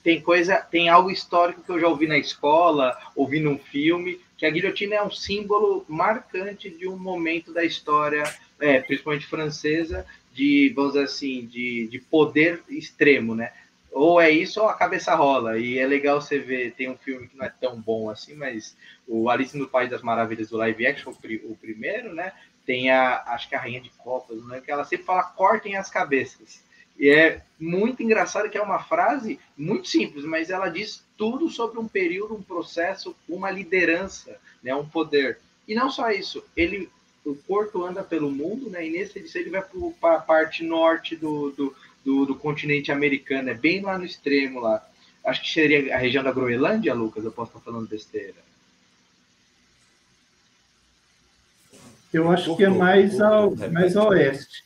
tem coisa, tem algo histórico que eu já ouvi na escola, ouvi num filme, que a guilhotina é um símbolo marcante de um momento da história, é, principalmente francesa, de, vamos dizer assim, de, de poder extremo, né? Ou é isso ou a cabeça rola. E é legal você ver, tem um filme que não é tão bom assim, mas o Alice no País das Maravilhas do live action, o, primeiro, né? Tem a, acho que a Rainha de Copas, né? Que ela sempre fala, cortem as cabeças. E é muito engraçado que é uma frase muito simples, mas ela diz tudo sobre um período, um processo, uma liderança, né? Um poder. E não só isso, ele o Porto anda pelo mundo, né? E nesse ele vai para a parte norte do, do do, do continente americano, é bem lá no extremo lá. Acho que seria a região da Groenlândia, Lucas, eu posso estar falando besteira. Eu acho que é mais ao, mais ao oeste.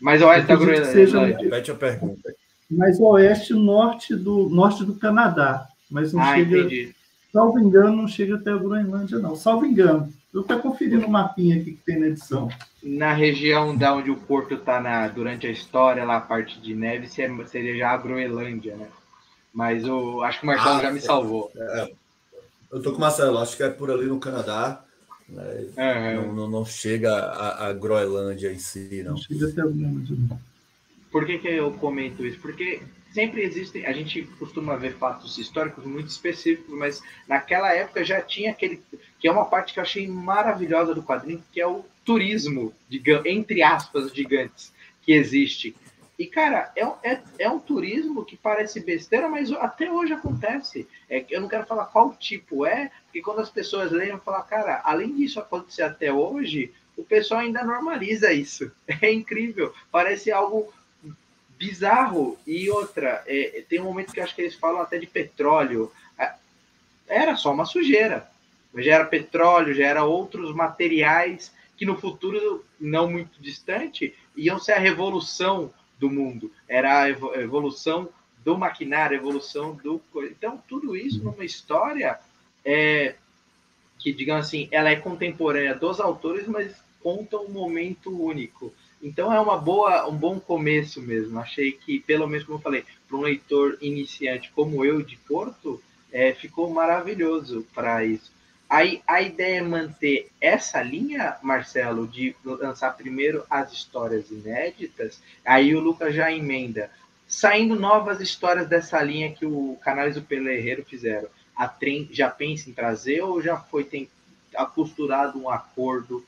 Mais ao oeste da Groenlândia. Seja, Repete a pergunta. Mais ao oeste, norte do, norte do Canadá. Mas não ah, chega. Entendi. Salvo engano, não chega até a Groenlândia, não. Salvo engano. Eu estou conferindo o mapinha aqui que tem na edição. Na região da onde o porto está durante a história, lá a parte de neve, seria já a Groenlândia, né? Mas o, acho que o Marcelo ah, já me é, salvou. É, eu estou com o Marcelo, acho que é por ali no Canadá. Né? Não, não, não, chega a, a, Groenlândia em si, não. Não chega até a Groenlândia, não. Por que, que eu comento isso? Porque sempre existem, a gente costuma ver fatos históricos muito específicos, mas naquela época já tinha aquele, que é uma parte que eu achei maravilhosa do quadrinho, que é o turismo, entre aspas, gigantes, que existe. E, cara, é, é, é um turismo que parece besteira, mas até hoje acontece. É, eu não quero falar qual tipo é, porque quando as pessoas leem, falar, cara, além disso acontecer até hoje, o pessoal ainda normaliza isso. É incrível. Parece algo bizarro. E outra, é, tem um momento que acho que eles falam até de petróleo. É, era só uma sujeira. Já era petróleo, já era outros materiais que no futuro não muito distante iam ser a revolução do mundo. Era a evolução do maquinário, a evolução do. Então, tudo isso numa história é, que, digamos assim, ela é contemporânea dos autores, mas conta um momento único. Então é uma boa, um bom começo mesmo. Achei que, pelo menos como eu falei, para um leitor iniciante como eu de Porto, é, ficou maravilhoso para isso. Aí a ideia é manter essa linha, Marcelo, de lançar primeiro as histórias inéditas, aí o Lucas já emenda. Saindo novas histórias dessa linha que o Canais do Pelerreiro fizeram, a Trem já pensa em trazer ou já foi tem, costurado um acordo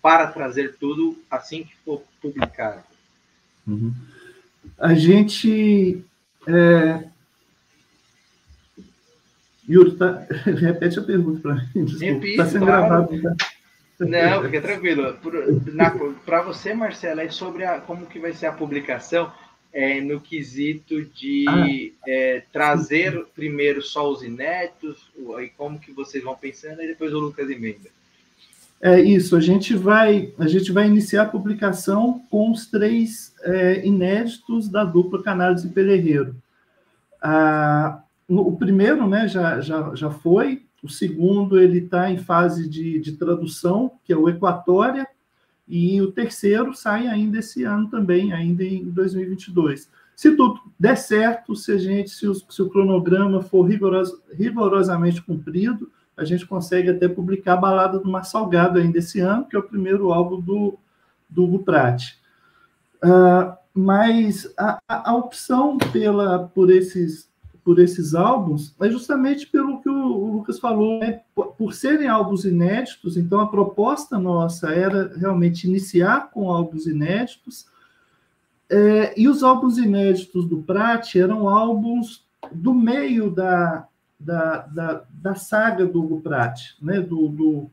para trazer tudo assim que for publicado? Uhum. A gente. É... Yuri, tá... repete a pergunta para mim. Está sendo claro. gravado. Tá? Não, fica tranquilo. Para você, Marcela, é sobre a, como que vai ser a publicação é, no quesito de ah. é, trazer primeiro só os inéditos, e como que vocês vão pensando, e depois o Lucas emenda. É isso, a gente vai, a gente vai iniciar a publicação com os três é, inéditos da dupla Canários e Pelerreiro. Ah, o primeiro né, já, já, já foi, o segundo ele está em fase de, de tradução, que é o Equatória, e o terceiro sai ainda esse ano também, ainda em 2022. Se tudo der certo, se a gente, se o, se o cronograma for rigoroso, rigorosamente cumprido, a gente consegue até publicar a Balada do Mar Salgado ainda esse ano, que é o primeiro álbum do, do Hugo Pratt. Uh, mas a, a, opção pela, por, esses, por esses álbuns é justamente pelo que o, o Lucas falou, né? por, por, serem álbuns inéditos, então a proposta nossa era realmente iniciar com álbuns inéditos, é, e os álbuns inéditos do Pratt eram álbuns do meio da, da, da, da saga do Hugo Pratt, né? do, do,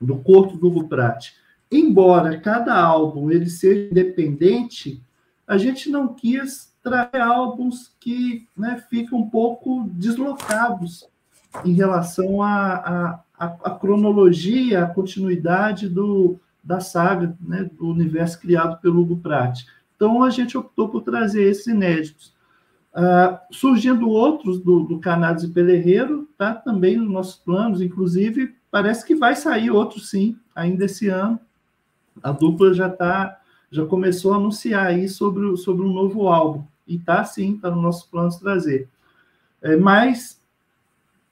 do corpo do Hugo Pratt. Embora cada álbum ele seja independente, a gente não quis trazer álbuns que né, ficam um pouco deslocados em relação à, cronologia, à continuidade do, da saga, né, do universo criado pelo Hugo Pratt. Então, a gente optou por trazer esses inéditos. Uh, surgindo outros do, do Canados e Pelerreiro, tá? também nos nossos planos, inclusive, parece que vai sair outro sim, ainda esse ano. A dupla já tá, já começou a anunciar aí sobre, sobre um novo álbum. E tá sim, tá no nosso plano de trazer. É, mas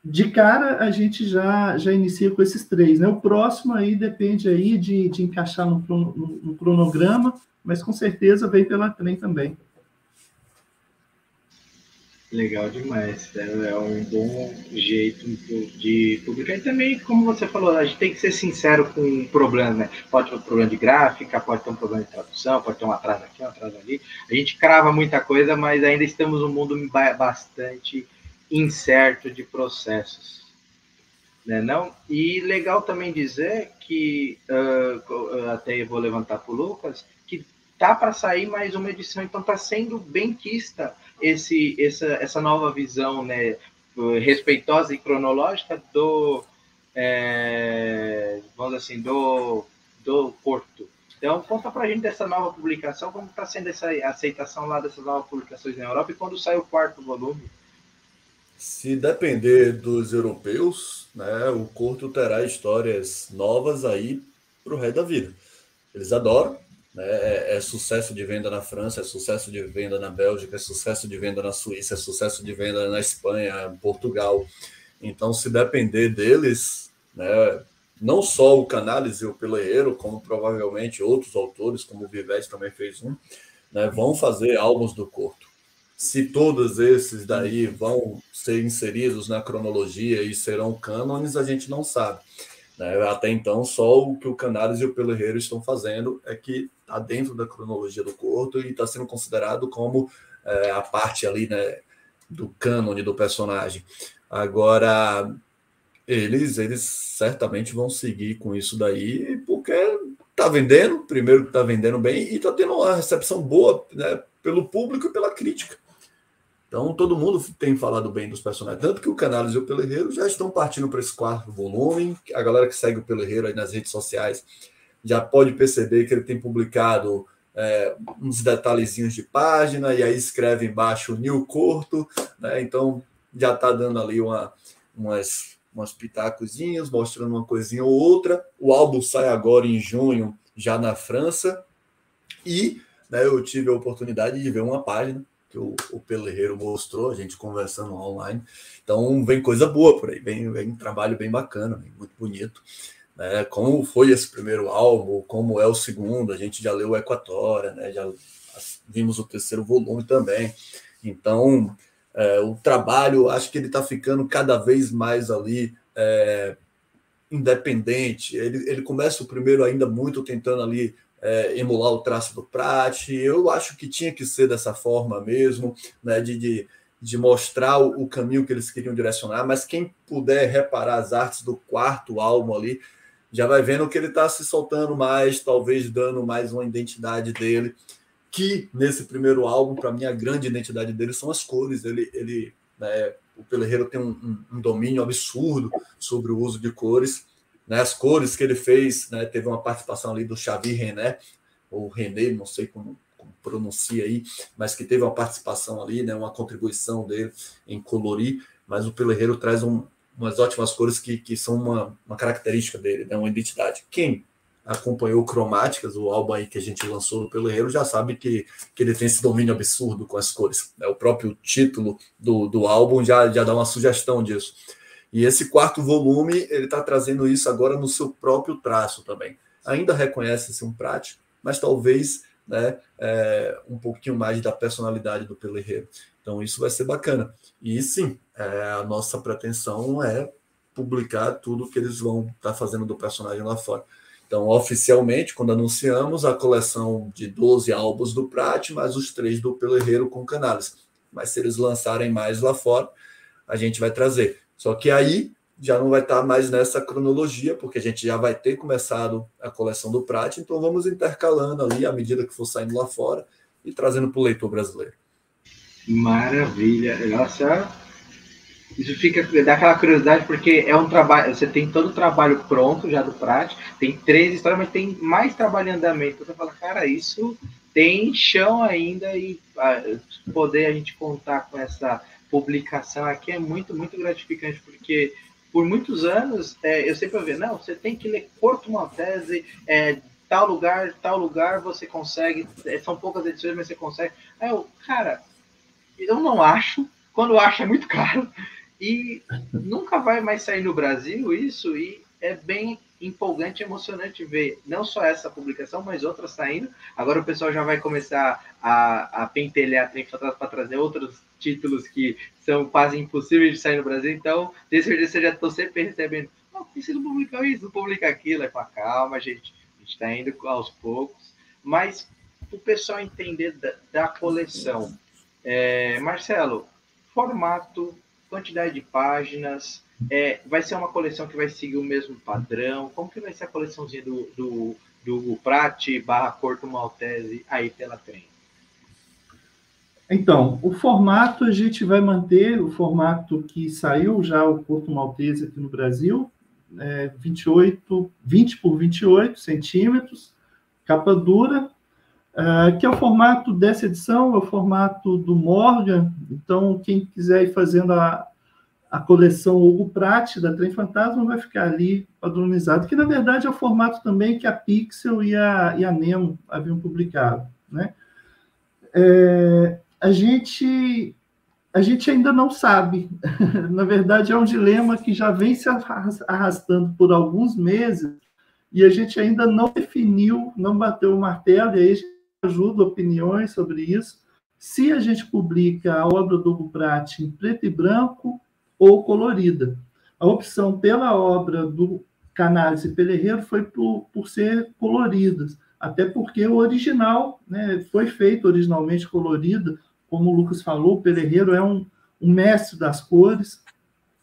de cara a gente já já inicia com esses três, né? O próximo aí depende aí de, de encaixar no, no, no cronograma, mas com certeza vem pela trem também. Legal demais. É um bom jeito de publicar. E também, como você falou, a gente tem que ser sincero com o problema, né? Pode ter um problema de gráfica, pode ter um problema de tradução, pode ter um atraso aqui, um atraso ali. A gente crava muita coisa, mas ainda estamos num mundo bastante incerto de processos. Né, não? E legal também dizer que, uh, até vou levantar para o Lucas, tá para sair mais uma edição, então está sendo bem quista esse, essa, essa nova visão né, respeitosa e cronológica do, é, vamos assim, do, do Porto. Então, conta para a gente dessa nova publicação, como está sendo essa aceitação lá dessas novas publicações na Europa e quando sai o quarto volume. Se depender dos europeus, né, o Corto terá histórias novas aí para o resto da vida. Eles adoram? É, é, sucesso de venda na França, é sucesso de venda na Bélgica, é sucesso de venda na Suíça, é sucesso de venda na Espanha, Portugal. Então, se depender deles, né, não só o Canales e o Peleiro, como provavelmente outros autores, como o Vivete também fez um, né, vão fazer álbuns do Corto. Se todos esses daí vão ser inseridos na cronologia e serão cânones, a gente não sabe. Né? Até então, só o que o Canales e o Peleiro estão fazendo é que está dentro da cronologia do Corto e está sendo considerado como é, a parte ali né, do cânone do personagem. Agora, eles, eles certamente vão seguir com isso daí, porque está vendendo, primeiro que está vendendo bem, e está tendo uma recepção boa né, pelo público e pela crítica. Então, todo mundo tem falado bem dos personagens. Tanto que o Canales e o Pelerreiro já estão partindo para esse quarto volume. A galera que segue o Pelerreiro aí nas redes sociais já pode perceber que ele tem publicado é, uns detalhezinhos de página e aí escreve embaixo New Corto, né? Então já está dando ali uma, umas, umas pitacozinhas, mostrando uma coisinha ou outra. O álbum sai agora em junho, já na França, e né, eu tive a oportunidade de ver uma página que o, o Pelerreiro mostrou, a gente conversando online. Então vem coisa boa por aí, vem, vem um trabalho bem bacana, muito bonito né? Como foi esse primeiro álbum, como é o segundo, a gente já leu o Equatória, né? Já vimos o terceiro volume também. Então, é, o trabalho, acho que ele está ficando cada vez mais ali é, independente. Ele, ele começa o primeiro ainda muito tentando ali é, emular o traço do Prat. Eu acho que tinha que ser dessa forma mesmo, né? De, de, de mostrar o caminho que eles queriam direcionar. Mas quem puder reparar as artes do quarto álbum ali, já vai vendo que ele está se soltando mais, talvez dando mais uma identidade dele. Que nesse primeiro álbum, para mim, a grande identidade dele são as cores. Ele, ele né, o Pelerreiro tem um, um, um, domínio absurdo sobre o uso de cores. Né, as cores que ele fez, né, teve uma participação ali do Xavi René, ou René, não sei como, como pronuncia aí, mas que teve uma participação ali, né, uma contribuição dele em colorir. Mas o Pelerreiro traz um, umas ótimas cores que, que são uma, uma característica dele, né? uma identidade. Quem acompanhou Cromáticas, o álbum aí que a gente lançou pelo Herreiro, já sabe que, que ele tem esse domínio absurdo com as cores. Né? O próprio título do, do álbum já, já dá uma sugestão disso. E esse quarto volume, ele está trazendo isso agora no seu próprio traço também. Ainda reconhece-se um prático, mas talvez né, é, um pouquinho mais da personalidade do Pelerreiro. Então isso vai ser bacana. E sim, é, a nossa pretensão é publicar tudo que eles vão estar tá fazendo do personagem lá fora. Então, oficialmente, quando anunciamos a coleção de 12 álbuns do Prat, mais os três do Pelerreiro com Canales. Mas se eles lançarem mais lá fora, a gente vai trazer. Só que aí já não vai estar tá mais nessa cronologia, porque a gente já vai ter começado a coleção do Prat, então vamos intercalando ali à medida que for saindo lá fora e trazendo para o leitor brasileiro. Maravilha. Nossa, isso fica dá aquela curiosidade porque é um trabalho, você tem todo o trabalho pronto já do Prat, tem três histórias, mas tem mais trabalho em andamento. Você fala, cara, isso tem chão ainda e ah, poder a gente contar com essa publicação aqui é muito, muito gratificante, porque por muitos anos é, eu sempre ouvi, não, você tem que ler Corto Maltese, é, tal lugar, tal lugar você consegue, é, são poucas edições, mas você consegue. Aí eu, cara, eu não acho, quando acho é muito caro, e nunca vai mais sair no Brasil isso, e é bem empolgante e emocionante ver não só essa publicação, mas outras saindo. Agora o pessoal já vai começar a, a pentelhar para trazer outros títulos que são quase impossíveis de sair no Brasil. Então, tenho certeza que já estou sempre recebendo. Não, precisa publicar isso, publicar aquilo. É com a calma, gente. A gente está indo aos poucos. Mas o pessoal entender da, da coleção. É, Marcelo, formato, quantidade de páginas, é, vai ser uma coleção que vai seguir o mesmo padrão? Como que vai ser a coleçãozinha do, do, do Prati barra Corto Maltese aí pela frente? Então, o formato a gente vai manter o formato que saiu já o Corto Maltese aqui no Brasil, é 28, 20 por 28 centímetros, capa dura, uh, que é o formato dessa edição, é o formato do Morgan. Então, quem quiser ir fazendo a, a coleção Hugo Pratt da Trem Fantasma vai ficar ali padronizado, que na verdade é o formato também que a Pixel e a, e a Nemo haviam publicado. Né? É, a, gente, a gente ainda não sabe. na verdade, é um dilema que já vem se arrastando por alguns meses e a gente ainda não definiu, não bateu o martelo, e aí ajuda opiniões sobre isso. Se a gente publica a obra do Hugo Pratt em preto e branco, ou colorida. A opção pela obra do Canales e Pelerreiro foi por, por ser coloridas, até porque o original né, foi feito originalmente colorida, como o Lucas falou, o Pelerreiro é um, um mestre das cores,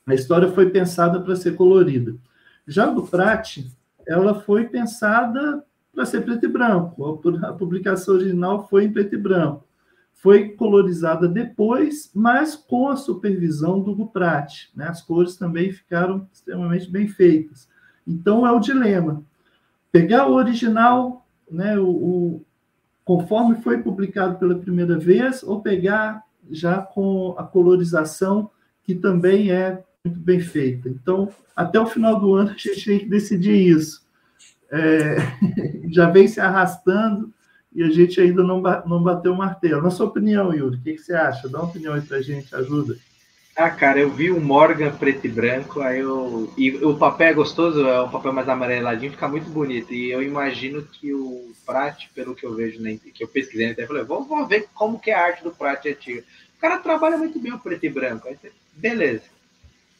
a história foi pensada para ser colorida. Já do Prat, ela foi pensada para ser preto e branco, a publicação original foi em preto e branco foi colorizada depois, mas com a supervisão do Guprat. Né? As cores também ficaram extremamente bem feitas. Então é o dilema: pegar o original, né, o, o, conforme foi publicado pela primeira vez, ou pegar já com a colorização, que também é muito bem feita. Então, até o final do ano, a gente tem que decidir isso. É, já vem se arrastando e a gente ainda não, não bateu o martelo. Na sua opinião, Yuri, o que, que você acha? Dá uma opinião aí para a gente, ajuda. Ah, cara, eu vi o Morgan preto e branco, aí eu. E o papel é gostoso, é um papel mais amareladinho, fica muito bonito. E eu imagino que o Prat, pelo que eu vejo, na, que eu pesquisei internet, falei, vamos, vamos ver como que é a arte do Prat antiga. O cara trabalha muito bem o preto e branco. Aí você, beleza.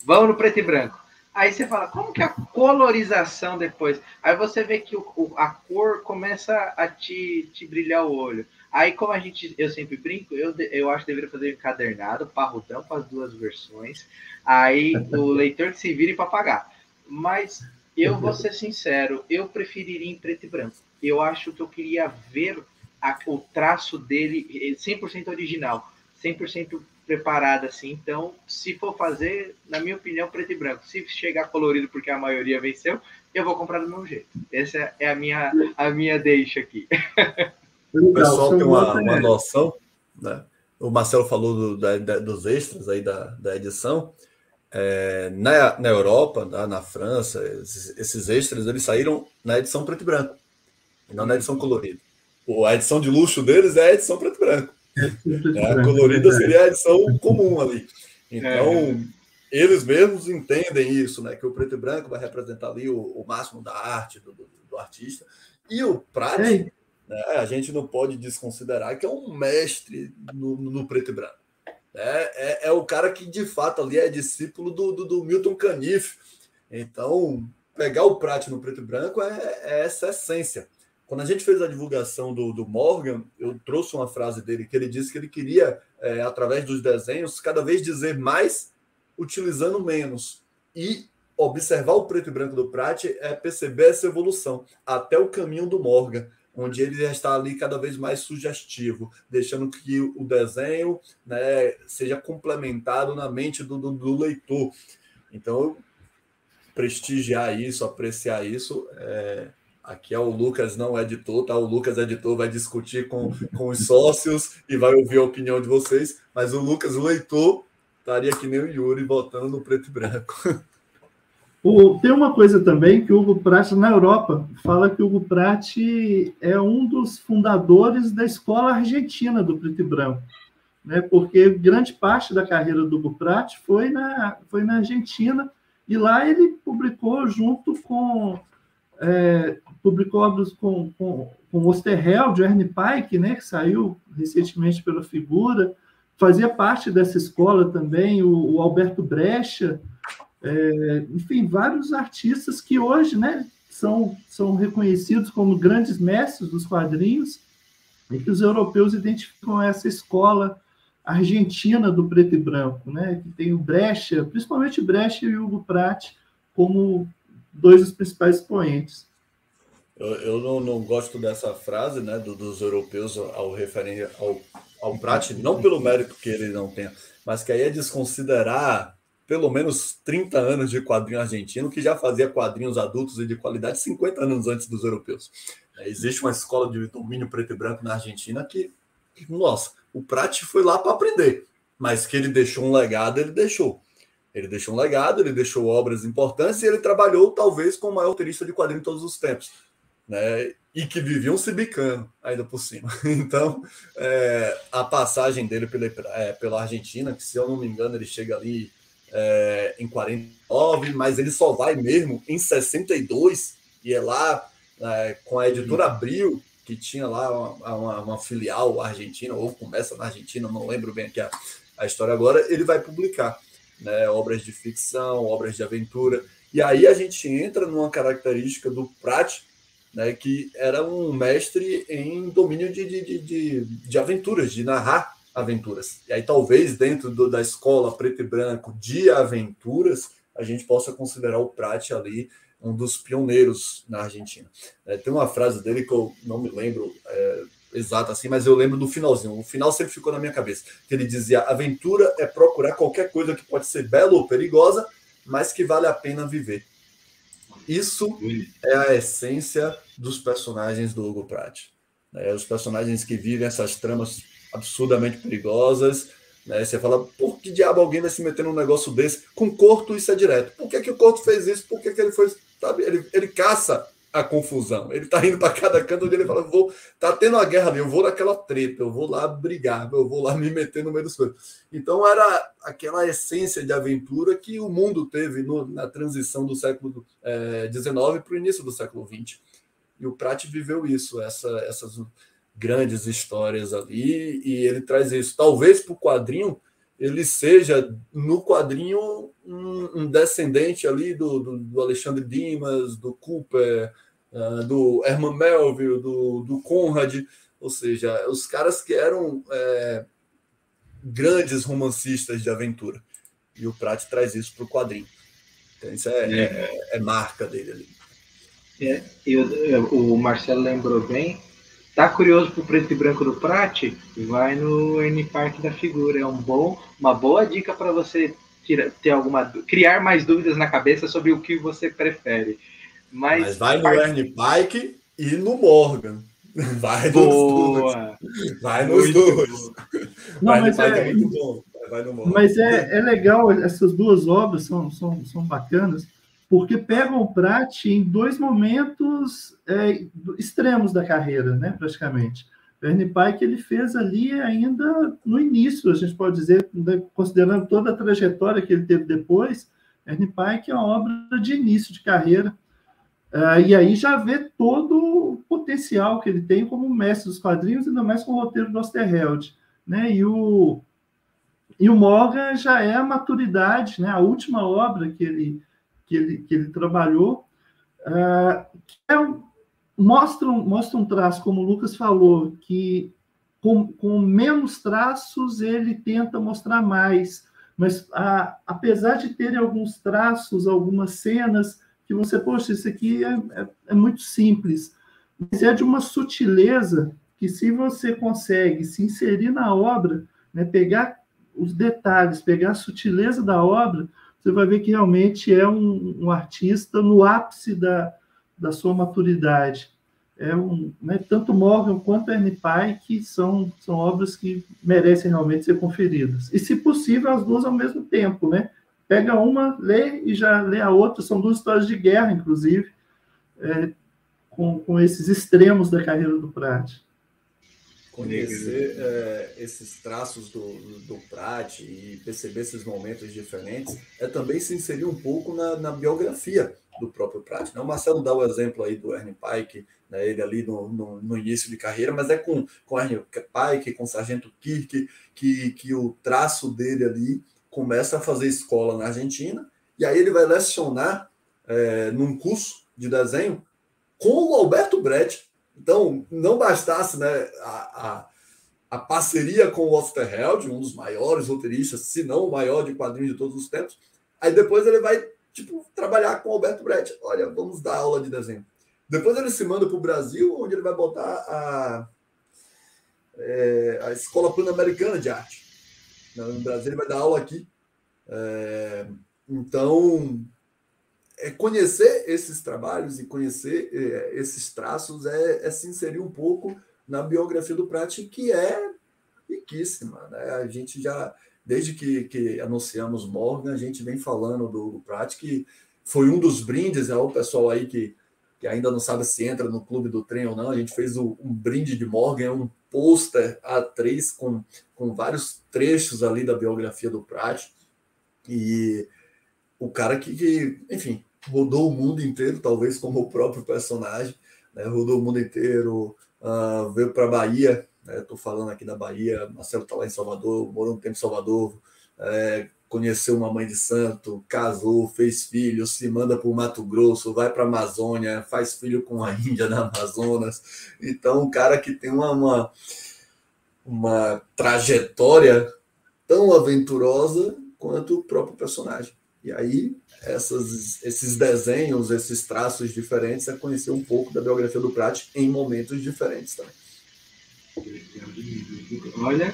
Vamos no preto e branco. Aí você fala, como que é a colorização depois? Aí você vê que o, a cor começa a te, te brilhar o olho. Aí, como a gente, eu sempre brinco, eu, eu acho que deveria fazer encadernado, parrudão com as duas versões. Aí o leitor que se vire para pagar. Mas eu vou ser sincero, eu preferiria em preto e branco. Eu acho que eu queria ver a, o traço dele 100% original, 100% preparada assim. Então, se for fazer, na minha opinião, preto e branco. Se chegar colorido porque a maioria venceu, eu vou comprar do meu jeito. Essa é a minha, a minha deixa aqui. O pessoal tem uma, uma noção, né? O Marcelo falou do, da, da, dos extras aí da, da edição. É, na, na Europa, na, na França, esses, esses, extras eles saíram na edição preto e branco, não na edição colorida. O, a edição de luxo deles é a edição preto e branco. É, a colorida seria a edição comum ali. Então, é. eles mesmos entendem isso, né? Que o preto e branco vai representar ali o, o máximo da arte do, do, do, artista. E o Prat, né, a gente não pode desconsiderar que é um mestre no, no preto e branco. É, é, é, o cara que, de fato, ali é discípulo do, do, do Milton Caniff. Então, pegar o Prat no preto e branco é, é essa essência. Quando a gente fez a divulgação do, do Morgan, eu trouxe uma frase dele que ele disse que ele queria, é, através dos desenhos, cada vez dizer mais utilizando menos. E observar o preto e branco do Prat é perceber essa evolução até o caminho do Morgan. onde ele já está ali cada vez mais sugestivo, deixando que o desenho né, seja complementado na mente do, do, do leitor. Então, prestigiar isso, apreciar isso, é, Aqui é o Lucas, não é editor, tá? O Lucas, editor, vai discutir com, com os sócios e vai ouvir a opinião de vocês, mas o Lucas, o leitor, estaria que nem o Yuri, votando no preto e branco. O, tem uma coisa também que o Hugo Pratt, na Europa, fala que o Hugo Pratt é um dos fundadores da escola argentina do preto e branco, né? porque grande parte da carreira do Hugo Pratt foi na, foi na Argentina, e lá ele publicou junto com. É, publicou obras com, com, com Osterheld, Ernie Pike, né, que saiu recentemente pela Figura, fazia parte dessa escola também, o, o Alberto Brecha, é, enfim, vários artistas que hoje né, são, são reconhecidos como grandes mestres dos quadrinhos e que os europeus identificam essa escola argentina do preto e branco, né, que tem o Brecha, principalmente Brecha e Hugo Pratt, como dois dos principais expoentes. Eu, eu não, não, gosto dessa frase né, do, dos europeus ao referir ao, ao Pratt, não pelo mérito que ele não tenha, mas que aí é desconsiderar pelo menos 30 anos de quadrinho argentino, que já fazia quadrinhos adultos e de qualidade 50 anos antes dos europeus. É, existe uma escola de domínio preto e branco na Argentina que, nossa, o Prat foi lá para aprender, mas que ele deixou um legado, ele deixou. Ele deixou um legado, ele deixou obras importantes e ele trabalhou talvez com o maior roteirista de quadrinho de todos os tempos. Né? E que viviam se bicando ainda por cima. Então, é, a passagem dele pela, é, pela Argentina, que se eu não me engano, ele chega ali é, em 49, mas ele só vai mesmo em 62, e é lá é, com a editora Abril, que tinha lá uma, uma, uma, filial argentina, ou começa na Argentina, não lembro bem aqui a, a história agora, ele vai publicar né, obras de ficção, obras de aventura. E aí a gente entra numa característica do Prat, né, que era um mestre em domínio de, de, de, de aventuras, de narrar aventuras. E aí, talvez, dentro do, da escola preto e branco de aventuras, a gente possa considerar o Prat ali um dos pioneiros na Argentina. É, tem uma frase dele que eu não me lembro é, exata assim, mas eu lembro do finalzinho. O final sempre ficou na minha cabeça. Que ele dizia: aventura é procurar qualquer coisa que pode ser bela ou perigosa, mas que vale a pena viver. Isso é a essência dos personagens do Hugo Pratt. É, os personagens que vivem essas tramas absurdamente perigosas. Né? Você fala, por que diabo alguém vai se meter num negócio desse? Com Corto, isso é direto. Por que, que o Corto fez isso? Por que, que ele foi. Sabe? Ele, ele caça a confusão. Ele tá indo para cada canto onde ele fala, vou, tá tendo uma guerra ali, eu vou naquela treta, eu vou lá brigar, eu vou lá me meter no meio das coisas. Então era aquela essência de aventura que o mundo teve no, na transição do século XIX é, para o início do século XX. E o Prat viveu isso, essa, essas grandes histórias ali, e ele traz isso. Talvez para o quadrinho ele seja, no quadrinho, um, descendente ali do, do, do, Alexandre Dimas, do Cooper, uh, do Herman Melville, do, do Conrad, ou seja, os caras que eram é, grandes romancistas de aventura. E o Pratt traz isso para o quadrinho. Então, isso é, é. é, é marca dele ali. É, o Marcelo lembrou bem, Tá curioso pro preto e branco do Prat? Vai no N Park da figura. É um bom, uma boa dica para você tira, ter alguma criar mais dúvidas na cabeça sobre o que você prefere. Mas, Mas vai no Park... Ernie Pike e no Morgan. Vai Boa. nos dois. Vai nos dois. Não, mas é, é, muito bom. Vai no Morgan. Mas é, é legal, essas duas obras são, são, são bacanas porque pegam o Prat em dois momentos é, extremos da carreira, né, praticamente. Ernie Pike ele fez ali ainda no início, a gente pode dizer, né, considerando toda a trajetória que ele teve depois, Ernie Pike é uma obra de início de carreira, uh, e aí já vê todo o potencial que ele tem como mestre dos quadrinhos, ainda mais com o roteiro do Osterheld. Né? E, o, e o Morgan já é a maturidade, né? a última obra que ele, que ele, que ele trabalhou, uh, é, mostra, mostra um traço, como o Lucas falou, que com, com menos traços ele tenta mostrar mais, mas a, apesar de ter alguns traços, algumas cenas que você, poxa, isso aqui é, é, é muito simples, mas é de uma sutileza que se você consegue se inserir na obra, né, pegar os detalhes, pegar a sutileza da obra, você vai ver que realmente é um, um artista no ápice da, da sua maturidade. É um, né, tanto Morgan quanto Ernie Pike são, são obras que merecem realmente ser conferidas. E, se possível, as duas ao mesmo tempo, né? Pega uma, lê e já lê a outra. São duas histórias de guerra, inclusive, é, com, com esses extremos da carreira do Pratt conhecer é, esses traços do, do Prat e perceber esses momentos diferentes é também se inserir um pouco na, na biografia do próprio Prat. Né? O Marcelo dá o exemplo aí do Ernie Pike, né? ele ali no, no, no, início de carreira, mas é com, com Ernie Pike, com o Sargento Kirk, que, que o traço dele ali começa a fazer escola na Argentina, e aí ele vai lecionar é, num curso de desenho com o Alberto Brecht, então, não bastasse né, a, a, a parceria com o Osterheld, um dos maiores roteiristas, se não o maior de quadrinhos de todos os tempos, aí depois ele vai tipo, trabalhar com o Alberto Brecht. Olha, vamos dar aula de desenho. Depois ele se manda para o Brasil, onde ele vai botar a, é, a Escola Pan-Americana de Arte. No Brasil, ele vai dar aula aqui. É, então, conhecer esses trabalhos e conhecer é, esses traços é, é, se inserir um pouco na biografia do Prat, que é riquíssima. Né? A gente já, desde que, que anunciamos Morgan, a gente vem falando do, do que foi um dos brindes, é o pessoal aí que, que ainda não sabe se entra no clube do trem ou não, a gente fez o, um brinde de Morgan, um pôster A3 com, com vários trechos ali da biografia do Prat, e o cara que, que enfim, rodou o mundo inteiro, talvez como o próprio personagem, né? rodou o mundo inteiro, uh, veio para a Bahia, estou né? falando aqui da Bahia, Marcelo está lá em Salvador, morou um tempo em Salvador, é, conheceu uma mãe de santo, casou, fez filho, se manda para o Mato Grosso, vai para a Amazônia, faz filho com a Índia na Amazonas. Então, um cara que tem uma, uma, uma trajetória tão aventurosa quanto o próprio personagem. E aí essas, esses desenhos, esses traços diferentes, é conhecer um pouco da biografia do Prat em momentos diferentes também. Olha,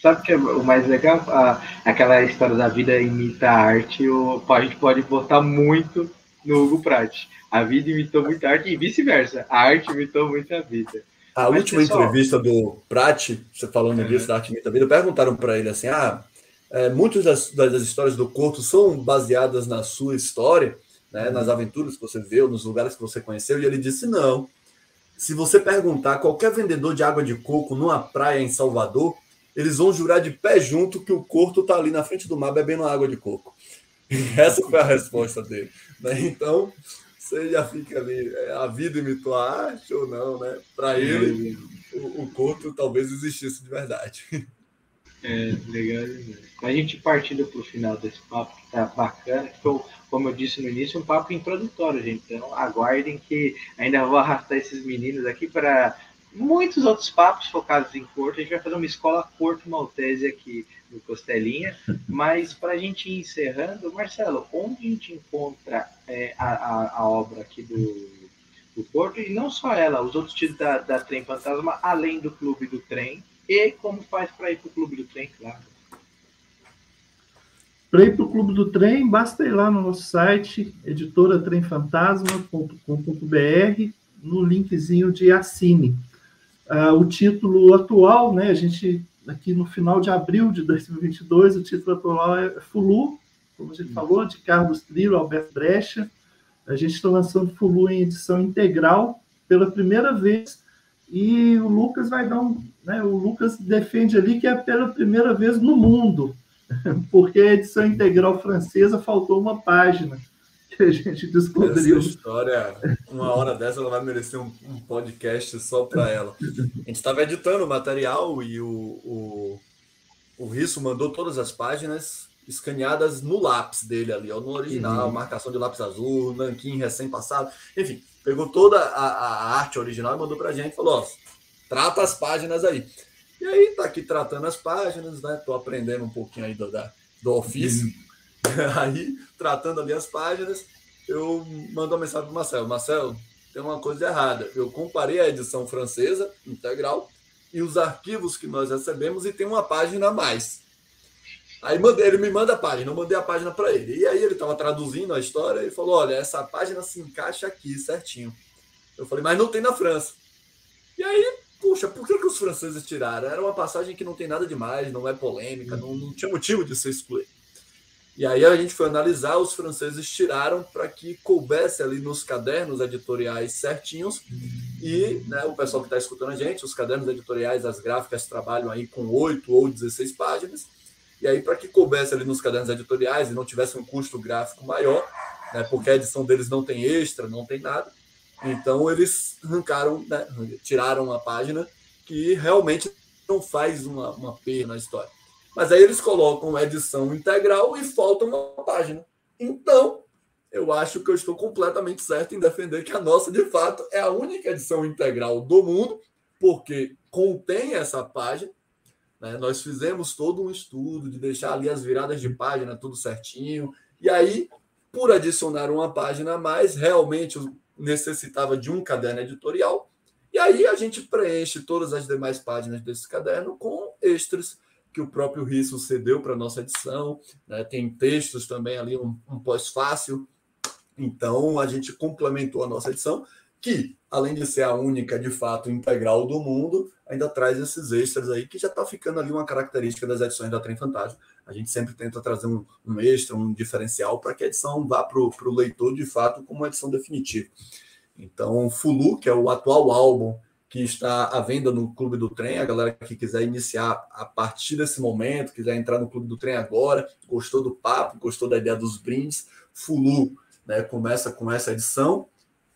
sabe o que é o mais legal? Ah, aquela história da vida imita a arte, o, a gente pode botar muito no Hugo Prat. A vida imitou muito a arte e vice-versa. A arte imitou muito a vida. A Mas, última pessoal... entrevista do Prat, você falando uhum. disso da arte imita a vida, perguntaram para ele assim: ah, é, muitas das, das, histórias do Corto são baseadas na sua história, né, nas uhum. aventuras que você viu, nos lugares que você conheceu, e ele disse: não. Se você perguntar qualquer vendedor de água de coco numa praia em Salvador, eles vão jurar de pé junto que o Corto está ali na frente do mar bebendo água de coco. Essa foi a resposta dele. Né? Então, você já fica ali, é, a vida imitou a arte ou não, né? Para ele, o, o Corto talvez existisse de verdade. É, legal. A gente partindo para o final desse papo, que tá bacana, que foi, como eu disse no início, um papo introdutório, gente. Então, aguardem que ainda vou arrastar esses meninos aqui para muitos outros papos focados em corto. A gente vai fazer uma escola corto maltese aqui no Costelinha. Mas para a gente ir encerrando, Marcelo, onde a gente encontra é, a, a, a, obra aqui do, do Porto? E não só ela, os outros títulos da, da Trem Fantasma, além do Clube do Trem e como faz para ir para o Clube do Trem, claro. Para ir para o Clube do Trem, basta ir lá no nosso site, editoratremfantasma.com.br, no linkzinho de assine. Uh, o título atual, né, a gente, aqui no final de abril de 2022, o título atual é Fulu, como a gente falou, de Carlos Trillo, Alberto Brecha. A gente está lançando Fulu em edição integral pela primeira vez e o Lucas vai dar um. Né, o Lucas defende ali que é pela primeira vez no mundo, porque a edição integral francesa faltou uma página que a gente descobriu. Essa história, uma hora dessa, ela vai merecer um, um podcast só para ela. A gente estava editando o material e o, o, o Risso mandou todas as páginas escaneadas no lápis dele ali, ó, no original, uhum. marcação de lápis azul, nanquim recém-passado, enfim pegou toda a, a arte original e mandou para a gente, falou, ó, trata as páginas aí. E aí tá aqui tratando as páginas, né? Tô aprendendo um pouquinho aí do, da, do ofício. Aí, tratando ali as páginas, eu mando uma mensagem pro Marcelo. Marcelo, tem uma coisa errada. Eu comparei a edição francesa, integral, e os arquivos que nós recebemos e tem uma página a mais. Aí ele me manda a página, eu mandei a página para ele. E aí ele estava traduzindo a história e falou: Olha, essa página se encaixa aqui certinho. Eu falei, mas não tem na França. E aí, puxa, por que, que os franceses tiraram? Era uma passagem que não tem nada demais, não é polêmica, não, não tinha motivo de ser excluído. E aí a gente foi analisar, os franceses tiraram para que coubesse ali nos cadernos editoriais certinhos. E né, o pessoal que está escutando a gente, os cadernos editoriais, as gráficas trabalham aí com 8 ou 16 páginas. E aí, para que coubesse ali nos cadernos editoriais e não tivesse um custo gráfico maior, né, porque a edição deles não tem extra, não tem nada. Então eles arrancaram, né, tiraram a página que realmente não faz uma, uma perda na história. Mas aí eles colocam a edição integral e falta uma página. Então, eu acho que eu estou completamente certo em defender que a nossa, de fato, é a única edição integral do mundo, porque contém essa página. Né? Nós fizemos todo um estudo de deixar ali as viradas de página tudo certinho. E aí, por adicionar uma página a mais, realmente necessitava de um caderno editorial. E aí a gente preenche todas as demais páginas desse caderno com extras que o próprio Risso cedeu para nossa edição. Né? Tem textos também ali, um, um pós-fácil. Então, a gente complementou a nossa edição, que, além de ser a única, de fato, integral do mundo, ainda traz esses extras aí, que já está ficando ali uma característica das edições da Trem Fantasma. A gente sempre tenta trazer um, um extra, um diferencial, para que a edição vá para o leitor, de fato, como uma edição definitiva. Então, Fulu, que é o atual álbum que está à venda no Clube do Trem. A galera que quiser iniciar a partir desse momento, quiser entrar no Clube do Trem agora, gostou do papo, gostou da ideia dos brindes, Fulu né, começa com essa edição.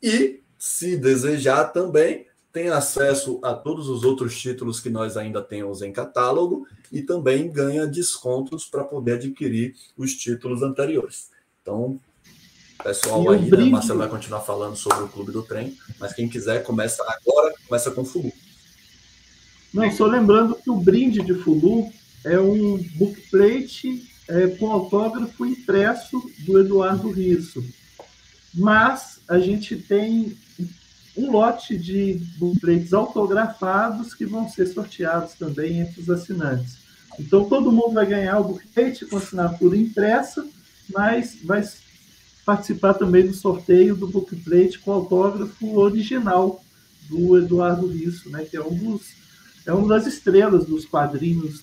E, se desejar também, tem acesso a todos os outros títulos que nós ainda temos em catálogo e também ganha descontos para poder adquirir os títulos anteriores. Então, pessoal aí, né? Marcelo vai continuar falando sobre o Clube do Trem, mas quem quiser começa agora, começa com o Fulu. Não, só lembrando que o brinde de Fulu é um bookplate é, com autógrafo impresso do Eduardo Risso. Mas a gente tem um lote de bookplates autografados que vão ser sorteados também entre os assinantes. Então todo mundo vai ganhar o bookplate com assinatura impressa, mas vai participar também do sorteio do bookplate com autógrafo original do Eduardo Risso, né, que é um dos é uma das estrelas dos quadrinhos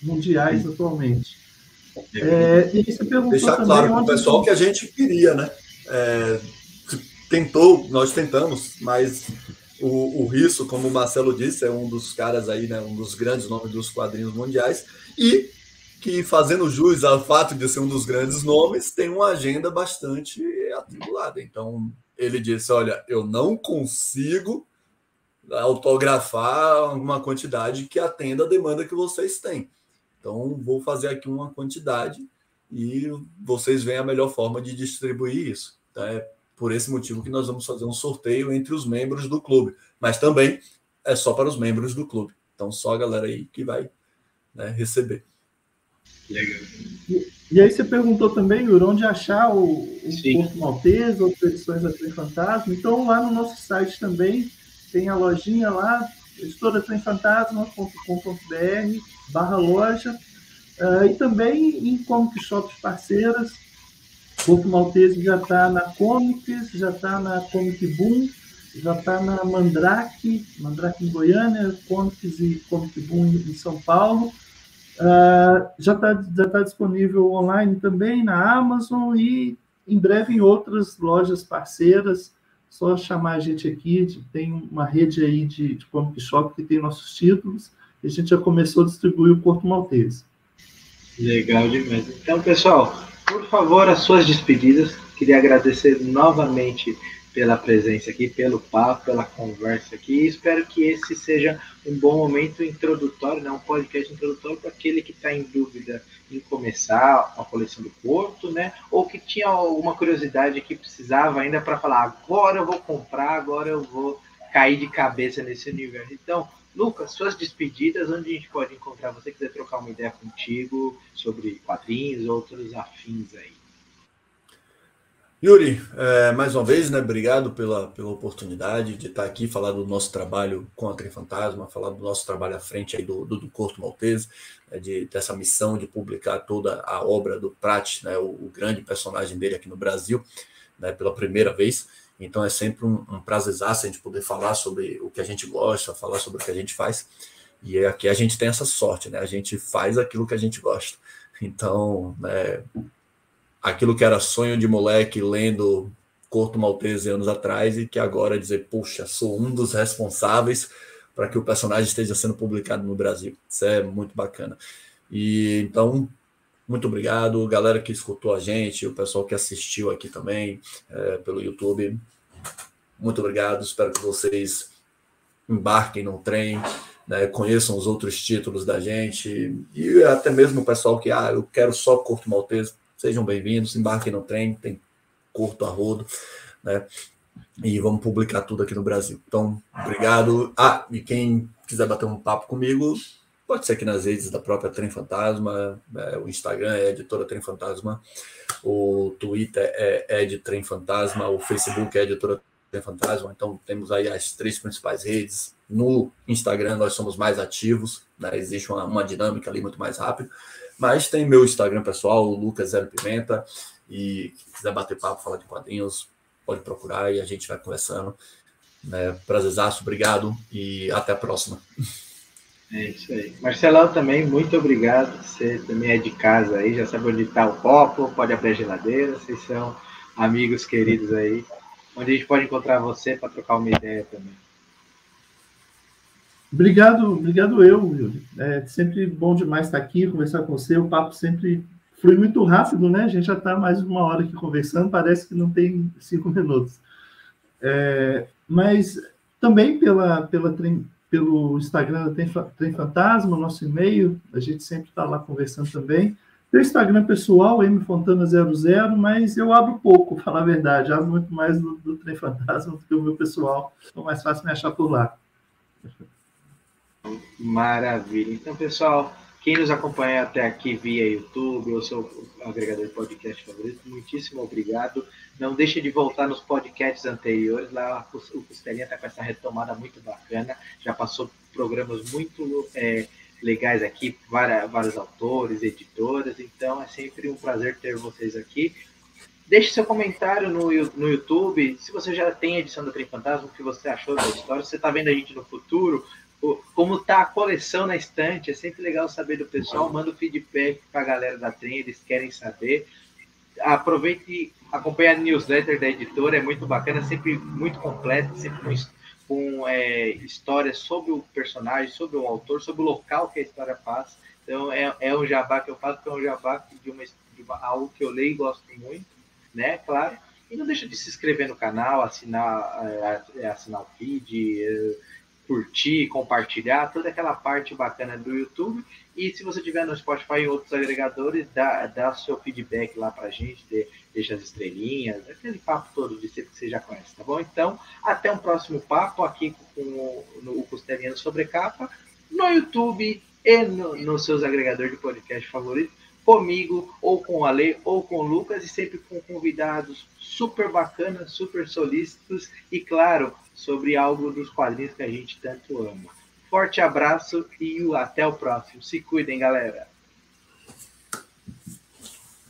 mundiais Sim. atualmente. É, e você perguntou Deixar claro para o pessoal que a gente queria, né? É, tentou, nós tentamos, mas o, o Risso, como o Marcelo disse, é um dos caras aí, né? Um dos grandes nomes dos quadrinhos mundiais. E que, fazendo jus ao fato de ser um dos grandes nomes, tem uma agenda bastante atribulada. Então, ele disse: Olha, eu não consigo autografar uma quantidade que atenda a demanda que vocês têm. Então, vou fazer aqui uma quantidade e vocês veem a melhor forma de distribuir isso. Então, é por esse motivo que nós vamos fazer um sorteio entre os membros do clube. Mas também é só para os membros do clube. Então, só a galera aí que vai né, receber. Legal. E, e, aí você perguntou também, Yuri, onde achar o, o Porto Maltese, outras edições da Trem Fantasma. Então, lá no nosso site também tem a lojinha lá, editoratremfantasma.com.br barra loja. Uh, e também em comic shops parceiras. Porto Maltese já está na Comics, já está na Comic Boom, já está na Mandrake, Mandrake em Goiânia, Comics e Comic Boom em São Paulo. Uh, já está já tá disponível online também na Amazon e em breve em outras lojas parceiras. Só chamar a gente aqui, tem uma rede aí de, de comic shop que tem nossos títulos e a gente já começou a distribuir o Porto Maltese. Legal demais. Então, pessoal, por favor, as suas despedidas. Queria agradecer novamente pela presença aqui, pelo papo, pela conversa aqui. Espero que esse seja um bom momento introdutório, né? um podcast introdutório para aquele que está em dúvida em começar a coleção do Porto, né? Ou que tinha alguma curiosidade que precisava ainda para falar, agora eu vou comprar, agora eu vou cair de cabeça nesse universo. Então, Lucas, suas despedidas, onde a gente pode encontrar você quiser trocar uma ideia contigo sobre quadrinhos, outros afins aí. Yuri, é, mais uma vez, né, obrigado pela, pela oportunidade de estar aqui, falar do nosso trabalho com a Trem Fantasma, falar do nosso trabalho à frente aí do, do, do Corto Maltese, né, de, dessa missão de publicar toda a obra do Prat, né, o, o, grande personagem dele aqui no Brasil, né, pela primeira vez. Então é sempre um, um prazer a gente poder falar sobre o que a gente gosta, falar sobre o que a gente faz. E aqui a gente tem essa sorte, né? A gente faz aquilo que a gente gosta. Então, né, aquilo que era sonho de moleque lendo Corto Maltese anos atrás e que agora dizer, puxa, sou um dos responsáveis para que o personagem esteja sendo publicado no Brasil. Isso é muito bacana. E então, muito obrigado, galera que escutou a gente, o pessoal que assistiu aqui também é, pelo YouTube. Muito obrigado. Espero que vocês embarquem no trem, né, conheçam os outros títulos da gente e até mesmo o pessoal que, ah, eu quero só Corto Maltese Sejam bem-vindos, embarquem no trem, tem curto a rodo, né? E vamos publicar tudo aqui no Brasil. Então, obrigado. Ah, e quem quiser bater um papo comigo, pode ser aqui nas redes da própria Trem Fantasma, é, o Instagram é Editora Trem Fantasma, o Twitter é Ed Trem Fantasma, o Facebook é Editora Trem Fantasma. Então, temos aí as três principais redes. No Instagram, nós somos mais ativos, né? existe uma, uma dinâmica ali muito mais rápida. Mas tem meu Instagram pessoal, o Lucas Zero Pimenta. E se quiser bater papo, falar de quadrinhos, pode procurar e a gente vai conversando. Né? Prazerzaço, obrigado e até a próxima. É isso aí. Marcelão também, muito obrigado. Você também é de casa aí, já sabe onde está o copo, pode abrir a geladeira, vocês são amigos queridos aí. Onde a gente pode encontrar você para trocar uma ideia também. Obrigado, obrigado eu, Yuri. É sempre bom demais estar aqui, conversar com você. O papo sempre flui muito rápido, né? A gente já está mais de uma hora aqui conversando, parece que não tem cinco minutos. É, mas também pela, pela, pelo Instagram da Trem Fantasma, nosso e-mail, a gente sempre está lá conversando também. Tem Instagram pessoal, mfontana00, mas eu abro pouco, para falar a verdade. Abro muito mais do, do Trem Fantasma do que o meu pessoal. Então, mais fácil me achar por lá. Maravilha. Então, pessoal, quem nos acompanha até aqui via YouTube ou seu agregador de podcast favorito, muitíssimo obrigado. Não deixe de voltar nos podcasts anteriores. Lá o Costelinha está com essa retomada muito bacana. Já passou programas muito é, legais aqui, várias, vários autores, editoras. Então é sempre um prazer ter vocês aqui. Deixe seu comentário no, no YouTube. Se você já tem edição do Trem Fantasma, o que você achou da história. Se você está vendo a gente no futuro, como tá a coleção na estante, é sempre legal saber do pessoal, manda o feedback para a galera da Trem, eles querem saber. Aproveite e acompanhe a newsletter da editora, é muito bacana, sempre muito completa, sempre com, com é, histórias sobre o personagem, sobre o autor, sobre o local que a história passa. Então é, é um jabá que eu faço, que é um jabá de, uma, de uma, algo que eu leio e gosto muito, né? Claro. E não deixa de se inscrever no canal, assinar, é, assinar o feed, é, curtir, compartilhar, toda aquela parte bacana do YouTube. E se você tiver no Spotify e outros agregadores, dá, dá seu feedback lá pra gente, de, deixa as estrelinhas, aquele papo todo de sempre que você já conhece, tá bom? Então, até um próximo papo aqui com o, no, o Capa, no YouTube e no, nos seus agregadores de podcast favoritos, comigo, ou com o Ale, ou com o Lucas, e sempre com convidados super bacanas, super solícitos, e claro, sobre algo dos quadrinhos que a gente tanto ama. Forte abraço e até o próximo. Se cuidem, galera.